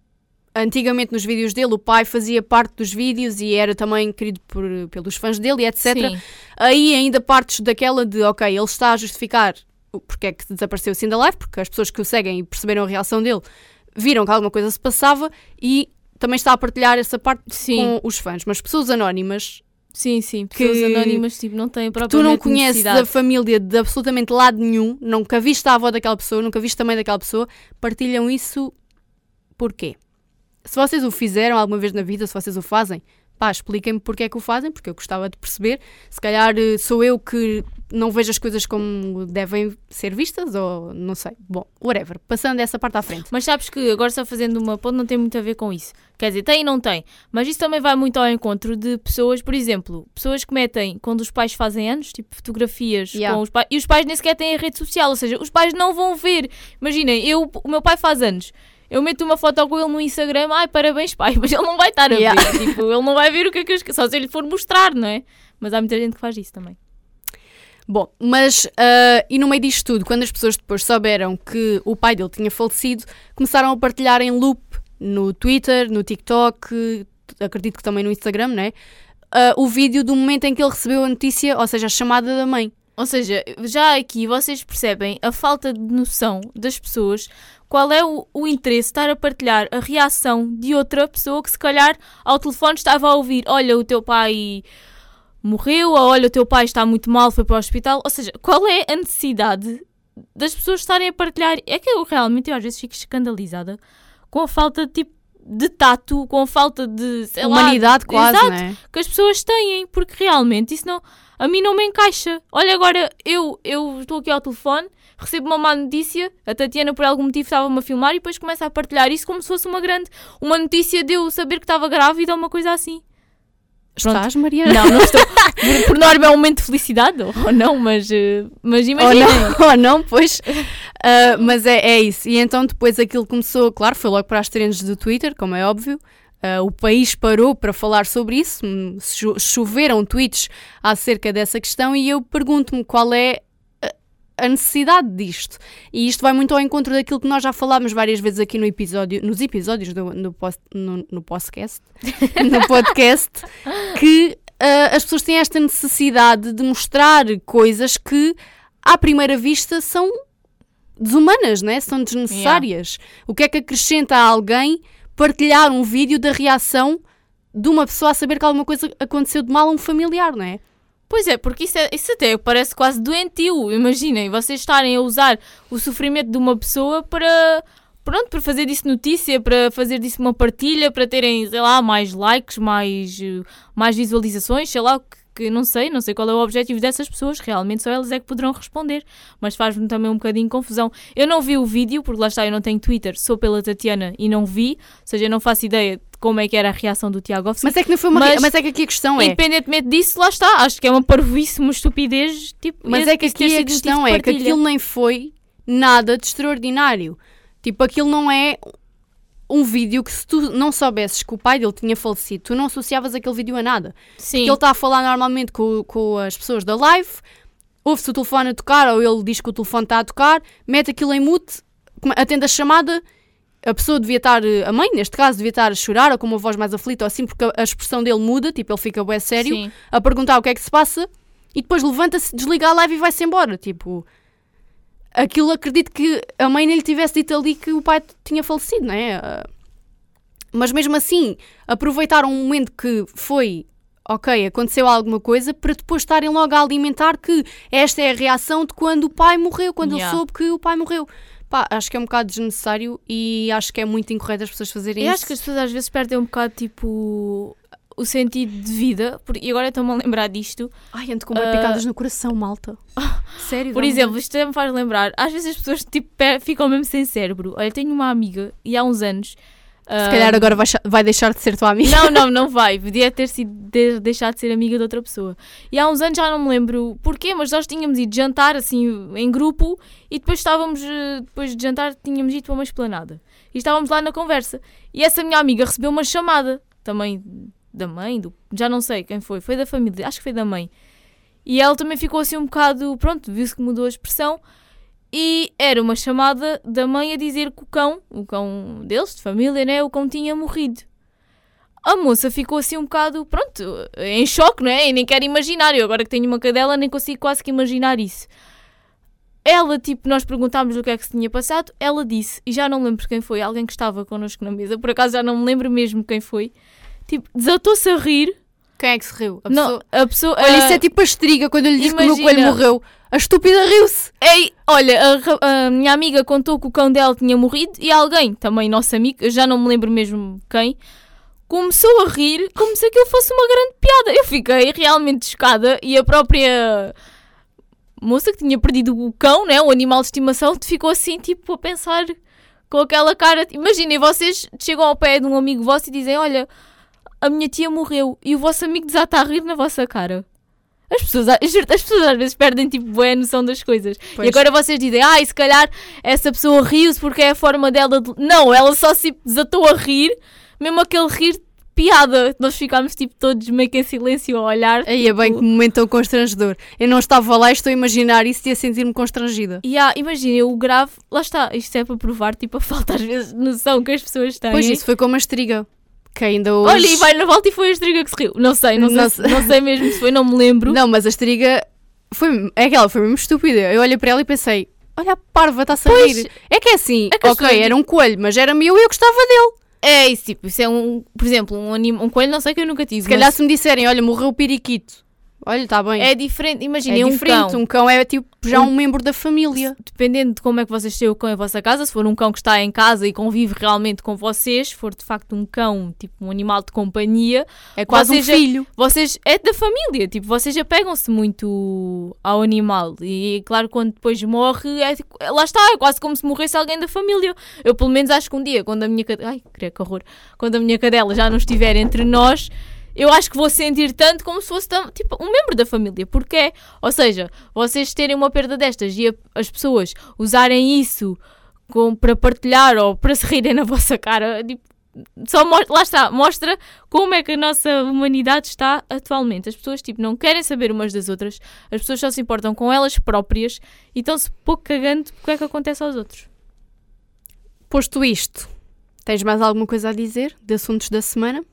antigamente nos vídeos dele o pai fazia parte dos vídeos e era também querido por, pelos fãs dele etc. Sim. Aí ainda partes daquela de, ok, ele está a justificar porque é que desapareceu assim da live, porque as pessoas que o seguem e perceberam a reação dele viram que alguma coisa se passava e também está a partilhar essa parte sim. com os fãs. Mas pessoas anónimas Sim, sim, pessoas que anónimas tipo, não têm própria Tu não conheces a família de absolutamente lado nenhum, nunca viste a avó daquela pessoa, nunca viste também daquela pessoa, partilham isso porquê? Se vocês o fizeram alguma vez na vida, se vocês o fazem, pá, expliquem-me porque é que o fazem, porque eu gostava de perceber. Se calhar eh, sou eu que não vejo as coisas como devem ser vistas, ou não sei. Bom, whatever. Passando essa parte à frente. Mas sabes que agora só fazendo uma ponte não tem muito a ver com isso. Quer dizer, tem e não tem. Mas isso também vai muito ao encontro de pessoas, por exemplo, pessoas que metem quando os pais fazem anos, tipo fotografias yeah. com os pais, e os pais nem sequer têm a rede social, ou seja, os pais não vão ver. Imaginem, eu, o meu pai faz anos eu meto uma foto com ele no Instagram, ai, parabéns, pai, mas ele não vai estar a yeah. ver. tipo, ele não vai ver o que é que eu Só se ele for mostrar, não é? Mas há muita gente que faz isso também. Bom, mas uh, e no meio disto tudo, quando as pessoas depois souberam que o pai dele tinha falecido, começaram a partilhar em loop no Twitter, no TikTok, acredito que também no Instagram, né? Uh, o vídeo do momento em que ele recebeu a notícia, ou seja, a chamada da mãe. Ou seja, já aqui vocês percebem a falta de noção das pessoas qual é o, o interesse de estar a partilhar a reação de outra pessoa que se calhar ao telefone estava a ouvir, olha, o teu pai morreu, ou olha, o teu pai está muito mal, foi para o hospital. Ou seja, qual é a necessidade das pessoas estarem a partilhar? É que eu realmente eu às vezes fico escandalizada com a falta de tipo de tato, com a falta de humanidade lá, quase, exato, né? que as pessoas têm, porque realmente isso não a mim não me encaixa. Olha agora eu eu estou aqui ao telefone recebo uma má notícia, a Tatiana por algum motivo estava-me a filmar e depois começa a partilhar isso como se fosse uma grande, uma notícia de eu saber que estava grávida ou uma coisa assim. Pronto. Estás, Mariana? Não, não estou. por, por norma é um momento de felicidade, ou não, mas, uh, mas imagina. Ou não, ou não pois. Uh, mas é, é isso. E então depois aquilo começou, claro, foi logo para as trends do Twitter, como é óbvio. Uh, o país parou para falar sobre isso, choveram tweets acerca dessa questão e eu pergunto-me qual é a necessidade disto. E isto vai muito ao encontro daquilo que nós já falámos várias vezes aqui no episódio, nos episódios do, no, post, no, no podcast, no podcast, que uh, as pessoas têm esta necessidade de mostrar coisas que, à primeira vista, são desumanas, né? são desnecessárias. Yeah. O que é que acrescenta a alguém partilhar um vídeo da reação de uma pessoa a saber que alguma coisa aconteceu de mal a um familiar, não é? Pois é, porque isso, é, isso até parece quase doentio. Imaginem, vocês estarem a usar o sofrimento de uma pessoa para. Pronto, para fazer disso notícia, para fazer disso uma partilha, para terem, sei lá, mais likes, mais, eh, mais visualizações, sei lá, o que, que não sei, não sei qual é o objetivo dessas pessoas, realmente só elas é que poderão responder, mas faz-me também um bocadinho confusão. Eu não vi o vídeo, porque lá está, eu não tenho Twitter, sou pela Tatiana e não vi, ou seja, eu não faço ideia de como é que era a reação do Tiago. Mas é que não foi uma. Mas- Mas, é que aqui a questão é. Independentemente disso, lá está, acho que é uma parvoíce, uma estupidez, tipo, Mas é que aqui a sido questão de é que aquilo nem foi nada de extraordinário. Tipo, aquilo não é um vídeo que se tu não soubesses que o pai dele tinha falecido, tu não associavas aquele vídeo a nada. Sim. Porque ele está a falar normalmente com, com as pessoas da live, ouve-se o telefone a tocar, ou ele diz que o telefone está a tocar, mete aquilo em mute, atende a chamada, a pessoa devia estar, a mãe neste caso, devia estar a chorar ou com uma voz mais aflita ou assim, porque a, a expressão dele muda, tipo, ele fica bué sério, Sim. a perguntar o que é que se passa e depois levanta-se, desliga a live e vai-se embora. Tipo, aquilo acredito que a mãe nem lhe tivesse dito ali que o pai tinha falecido, não é? Ah, Mas mesmo assim, aproveitaram um momento que foi. Ok, aconteceu alguma coisa para depois estarem logo a alimentar que esta é a reação de quando o pai morreu, quando Yeah. ele soube que o pai morreu. Pá, acho que é um bocado desnecessário e acho que é muito incorreto as pessoas fazerem Eu isso. acho que as pessoas às vezes perdem um bocado, tipo, o sentido de vida, e agora estou-me a lembrar disto. Ai, ando com Ah. picadas no coração, malta. Sério? Por exemplo, isto me faz lembrar, às vezes as pessoas tipo, ficam mesmo sem cérebro. Olha, tenho uma amiga e há uns anos. Se calhar agora vai, vai deixar de ser tua amiga. Não, não, não vai. Podia ter sido de, deixar de ser amiga de outra pessoa. E há uns anos já não me lembro porquê, mas nós tínhamos ido jantar assim em grupo e depois estávamos, eh, depois de jantar, tínhamos ido para uma esplanada. E estávamos lá na conversa. E essa minha amiga recebeu uma chamada também da mãe, do, já não sei quem foi, foi da família, acho que foi da mãe. E ela também ficou assim um bocado, pronto, viu-se que mudou a expressão. E era uma chamada da mãe a dizer que o cão, o cão deles, de família, né, o cão tinha morrido a moça ficou assim um bocado, pronto, em choque, não é? E nem quero imaginar. Eu agora que tenho uma cadela nem consigo quase que imaginar isso. Ela, tipo, nós perguntámos o que é que se tinha passado, ela disse, e já não lembro quem foi, alguém que estava connosco na mesa, por acaso já não me lembro mesmo quem foi, tipo, desatou-se a rir. Quem é que se riu? A não, pessoa- a pessoa... Olha, a- isso é tipo a estriga quando eu lhe disse que o meu coelho morreu. A estúpida riu-se. Ei, olha, a, a minha amiga contou que o cão dela tinha morrido e alguém, também nosso amigo, eu já não me lembro mesmo quem, começou a rir como se aquilo fosse uma grande piada. Eu fiquei realmente chocada e a própria moça que tinha perdido o cão, né, o animal de estimação, ficou assim, tipo, a pensar com aquela cara. Imaginem, vocês chegam ao pé de um amigo vosso e dizem: Olha, a minha tia morreu e o vosso amigo desata a rir na vossa cara. As pessoas, eu as pessoas às vezes perdem tipo boa noção das coisas. Pois. E agora vocês dizem, ah, e se calhar essa pessoa riu-se porque é a forma dela de... Não, ela só se desatou a rir, mesmo aquele rir de piada. Nós ficámos tipo todos meio que em silêncio a olhar. Aí é bem que momento tão constrangedor. Eu não estava lá e estou a imaginar isso e a sentir-me constrangida. E ah, imaginem, o grave, lá está, isto é para provar tipo a falta às vezes de noção que as pessoas têm. Pois isso foi como a estriga. Que ainda hoje... Olha, e vai na volta e foi a estriga que se riu. Não sei, não, Não sei, se- não sei mesmo se foi, não me lembro. Não, mas a estriga foi... É que ela foi mesmo estúpida. Eu olhei para ela e pensei... Olha a parva, está-se a rir. É que é assim, É que ok, era um coelho, mas era meu e eu gostava dele. É isso, tipo, isso é um, por exemplo, um, anim, um coelho, não sei que eu nunca tive. Se calhar mas se me disserem, olha, morreu o periquito. Olha, está bem. é diferente, É imaginem, um diferente. cão. Um cão é tipo já Um- um membro da família. dependendo de como é que vocês têm o cão em vossa casa, se for um cão que está em casa e convive realmente com vocês, se for de facto um cão, tipo um animal de companhia, É quase um filho. vocês é da família, tipo, vocês apegam-se muito ao animal e claro, quando depois morre, é, tipo- lá está, é quase como se morresse alguém da família. Eu pelo menos acho que um dia, quando a minha cadela, ai, que horror, quando a minha cadela já não estiver entre nós, eu acho que vou sentir tanto como se fosse tipo um membro da família, porque é, ou seja, vocês terem uma perda destas e a- as pessoas usarem isso com, para partilhar ou para se rirem na vossa cara, tipo, só mo- lá está, mostra como é que a nossa humanidade está atualmente. As pessoas tipo, não querem saber umas das outras, as pessoas só se importam com elas próprias e estão-se pouco cagando o que é que acontece aos outros. Posto isto, tens mais alguma coisa a dizer de assuntos da semana?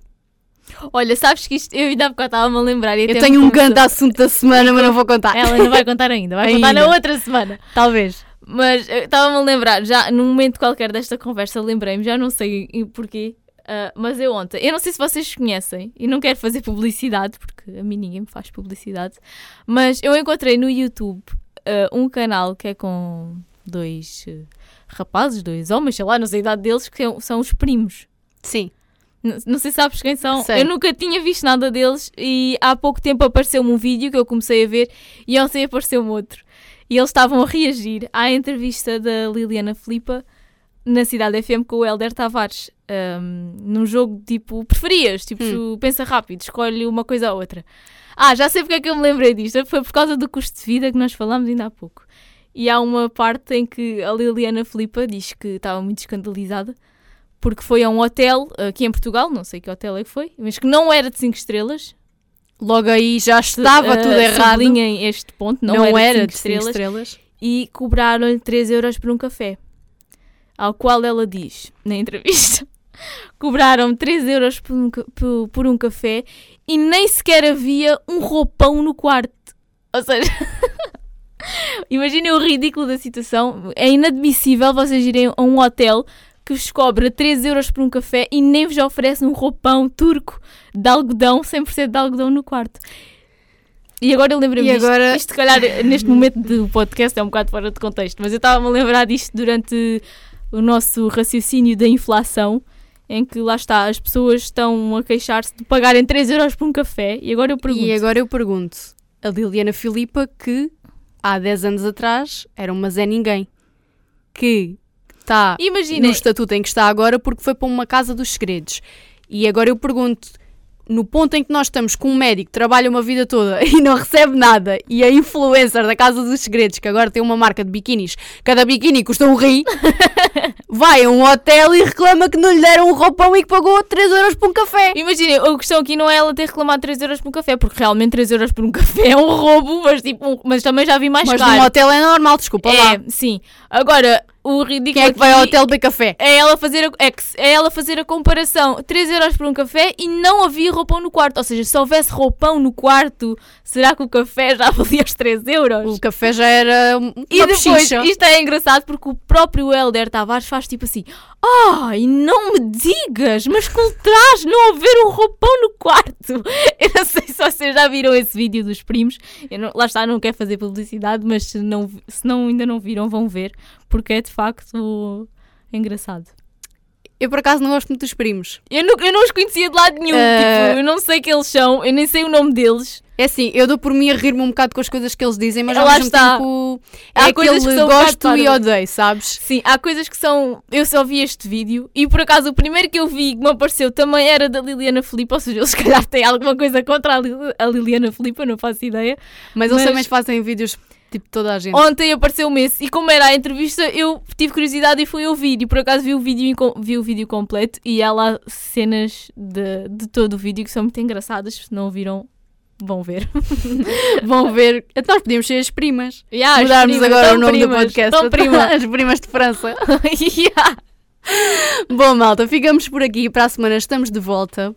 Olha, sabes que isto, eu ainda há bocado estava-me a lembrar. E Eu tenho um grande assunto da semana, mas não vou contar. Ela não vai contar ainda, vai contar na Ainda. outra semana. Talvez. Mas estava-me a lembrar, já num momento qualquer desta conversa, lembrei-me, já não sei porquê. Uh, mas eu ontem, eu não sei se vocês conhecem, e não quero fazer publicidade, porque a mim ninguém me faz publicidade, mas eu encontrei no YouTube uh, um canal que é com dois uh, rapazes, dois homens, sei lá, não sei a idade deles, que são, são os primos. Sim. Não sei se sabes quem são. Sei. Eu nunca tinha visto nada deles e há pouco tempo apareceu-me um vídeo que eu comecei a ver e ontem apareceu-me outro. E eles estavam a reagir à entrevista da Liliana Filipa na Cidade FM com o Helder Tavares. ahm, num jogo tipo, preferias? Tipo, Hum. pensa rápido, escolhe uma coisa ou outra. Ah, já sei porque é que eu me lembrei disto. Foi por causa do custo de vida que nós falámos ainda há pouco. E há uma parte em que a Liliana Filipa diz que estava muito escandalizada porque foi a um hotel aqui em Portugal, não sei que hotel é que foi, mas que não era de 5 estrelas. Logo aí já estava Eh, tudo errado. sublinhem este ponto, não, Não, era, era de 5 estrelas. estrelas. E cobraram-lhe 3 euros por um café. Ao qual ela diz, na entrevista, cobraram 3 euros por um, por- por um café e nem sequer havia um roupão no quarto. Ou seja, imaginem o ridículo da situação. É inadmissível vocês irem a um hotel que vos cobra 3 euros por um café e nem vos oferece um roupão turco de algodão, 100% de algodão no quarto. E agora eu lembro-me E disto. agora- Isto, se calhar, neste momento do podcast é um bocado fora de contexto, mas eu estava-me a lembrar disto durante o nosso raciocínio da inflação, em que lá está, as pessoas estão a queixar-se de pagarem 3 euros por um café. E agora eu pergunto: E agora eu pergunto, a Liliana Filipa, que há 10 anos atrás era uma Zé Ninguém, que está no imaginem, estatuto em que está agora porque foi para uma casa dos segredos. E agora eu pergunto, no ponto em que nós estamos com um médico que trabalha uma vida toda e não recebe nada, e a influencer da Casa dos Segredos, que agora tem uma marca de biquinis, cada biquíni custa um ri, vai a um hotel e reclama que não lhe deram um roupão e que pagou 3 euros por um café. Imaginem, a questão aqui não é ela ter reclamado 3 euros por um café, porque realmente 3 euros por um café é um roubo, mas, tipo, mas também já vi mais Mas caro. num hotel é normal, desculpa lá. É, sim. Agora, o ridículo Quem é que vai ao hotel beber café? É ela, fazer a, é, é ela fazer a comparação 3 euros por um café e não havia roupão no quarto. Ou seja, se houvesse roupão no quarto, será que o café já valia os 3 euros? O café já era uma E depois, bochicha. isto é engraçado porque o próprio Helder Tavares faz tipo assim: Ai, não me digas, mas com trás não haver um roupão no quarto. Eu não sei se vocês já viram esse vídeo dos primos. Não- lá está, não quero fazer publicidade, mas se, não, se não, ainda não viram, vão ver, porque é de facto engraçado. Eu por acaso não gosto muito dos primos. Eu não, eu não os conhecia de lado nenhum, Eh, tipo, eu não sei quem eles são, eu nem sei o nome deles. É assim, eu dou por mim a rir-me um bocado com as coisas que eles dizem, mas Lá ao mesmo está. tempo Há é coisas aquele que são um gosto e parvas. odeio, sabes? Sim, há coisas que são. Eu só vi este vídeo e por acaso o primeiro que eu vi que me apareceu também era da Liliana Filipe, ou seja, eles se calhar têm alguma coisa contra a, Lil- a Liliana Filipe, eu não faço ideia. Mas eles Mas- também fazem vídeos tipo toda a gente. Ontem apareceu-me esse e como era a entrevista, eu tive curiosidade e fui ouvir e por acaso vi o vídeo, vi o vídeo completo e há lá cenas de, de todo o vídeo que são muito engraçadas, se não viram. Vão ver. Vão ver. Então nós podíamos ser as primas. Yeah, Mudarmos primas, agora o nome do primas, podcast. tão para prima. As primas de França. Yeah. Bom, malta, ficamos por aqui. Para a semana estamos de volta.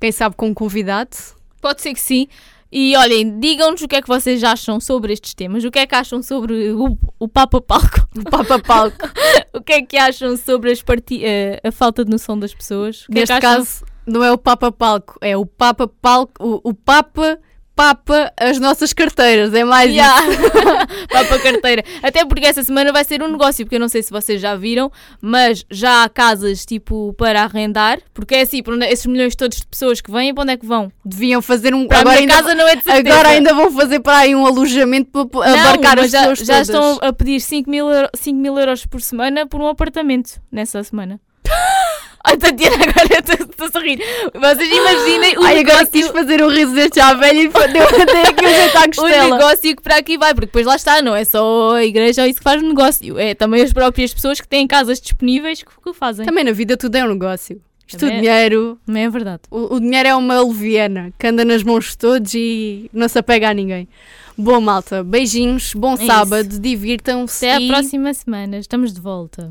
Quem sabe com um convidado. Pode ser que sim. E olhem, digam-nos o que é que vocês acham sobre estes temas. O que é que acham sobre o, o Papa Palco? O Papa Palco. O que é que acham sobre as parti eh, a falta de noção das pessoas? O é Neste acham- caso, não é o Papa Palco, é o Papa Palco. O, o Papa Papa as nossas carteiras. É mais isso. Yeah. Papa carteira. Até porque essa semana vai ser um negócio, porque eu não sei se vocês já viram, mas já há casas tipo para arrendar, porque é assim, para onde- esses milhões todos de pessoas que vêm, para onde é que vão? Deviam fazer um. Para agora ainda, casa não é de certeza. agora ainda vão fazer para aí um alojamento para Não, abarcar as já, pessoas já todas. estão a pedir 5 mil, euro- 5 mil euros por semana por um apartamento nessa semana. Ai, Tatiana, agora estou a rir. Vocês imaginem o Ai, agora quis negócio, fazer um riso deste já velho e deu até aqui um à o costela. negócio que para aqui vai, porque depois lá está, não é só a igreja ou isso que faz o negócio, é também as próprias pessoas que têm casas disponíveis que, que o fazem. Também na vida tudo é um negócio. Isto o Também é. dinheiro, Não é verdade. o, o dinheiro é uma leviana que anda nas mãos de todos e não se apega a ninguém. Bom, malta, beijinhos, bom É sábado, divirtam-se. Até à próxima semana, estamos de volta.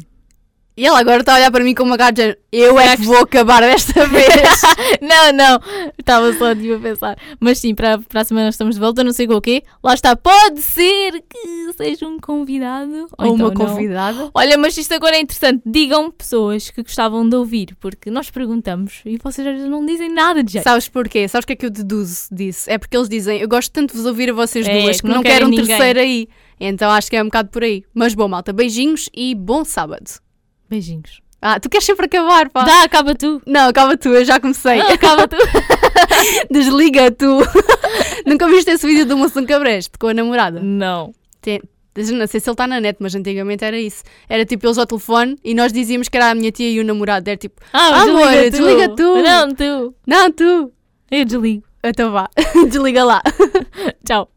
E ela agora está a olhar para mim com uma cara de género, eu é que vou acabar desta vez. não, não, estava só tipo, a pensar. Mas sim, para, para a semana estamos de volta, não sei com o quê. Lá está, pode ser que seja um convidado Ou uma então não. convidada. Olha, mas isto agora é interessante. Digam pessoas que gostavam de ouvir, porque nós perguntamos e vocês não dizem nada de jeito. Sabes porquê? Sabes o que é que eu deduzo disso? É porque eles dizem, eu gosto tanto de vos ouvir a vocês É, duas que não não, quero um ninguém. terceiro aí. Então acho que é um bocado por aí. Mas bom, malta, beijinhos e bom sábado. Beijinhos. Ah, tu queres sempre acabar, pá. Dá, acaba tu. Não, acaba tu, eu já comecei. Ah, acaba tu. Desliga tu. Nunca viste esse vídeo do um cabreste com a namorada? não. Tem- Não sei se ele está na net, mas antigamente era isso. Era tipo eles ao telefone e nós dizíamos que era a minha tia e o namorado. Era tipo, Ah, Amor, desliga, desliga tu. tu. Não, tu. não, tu. Eu desligo. Então vá, desliga lá. Tchau.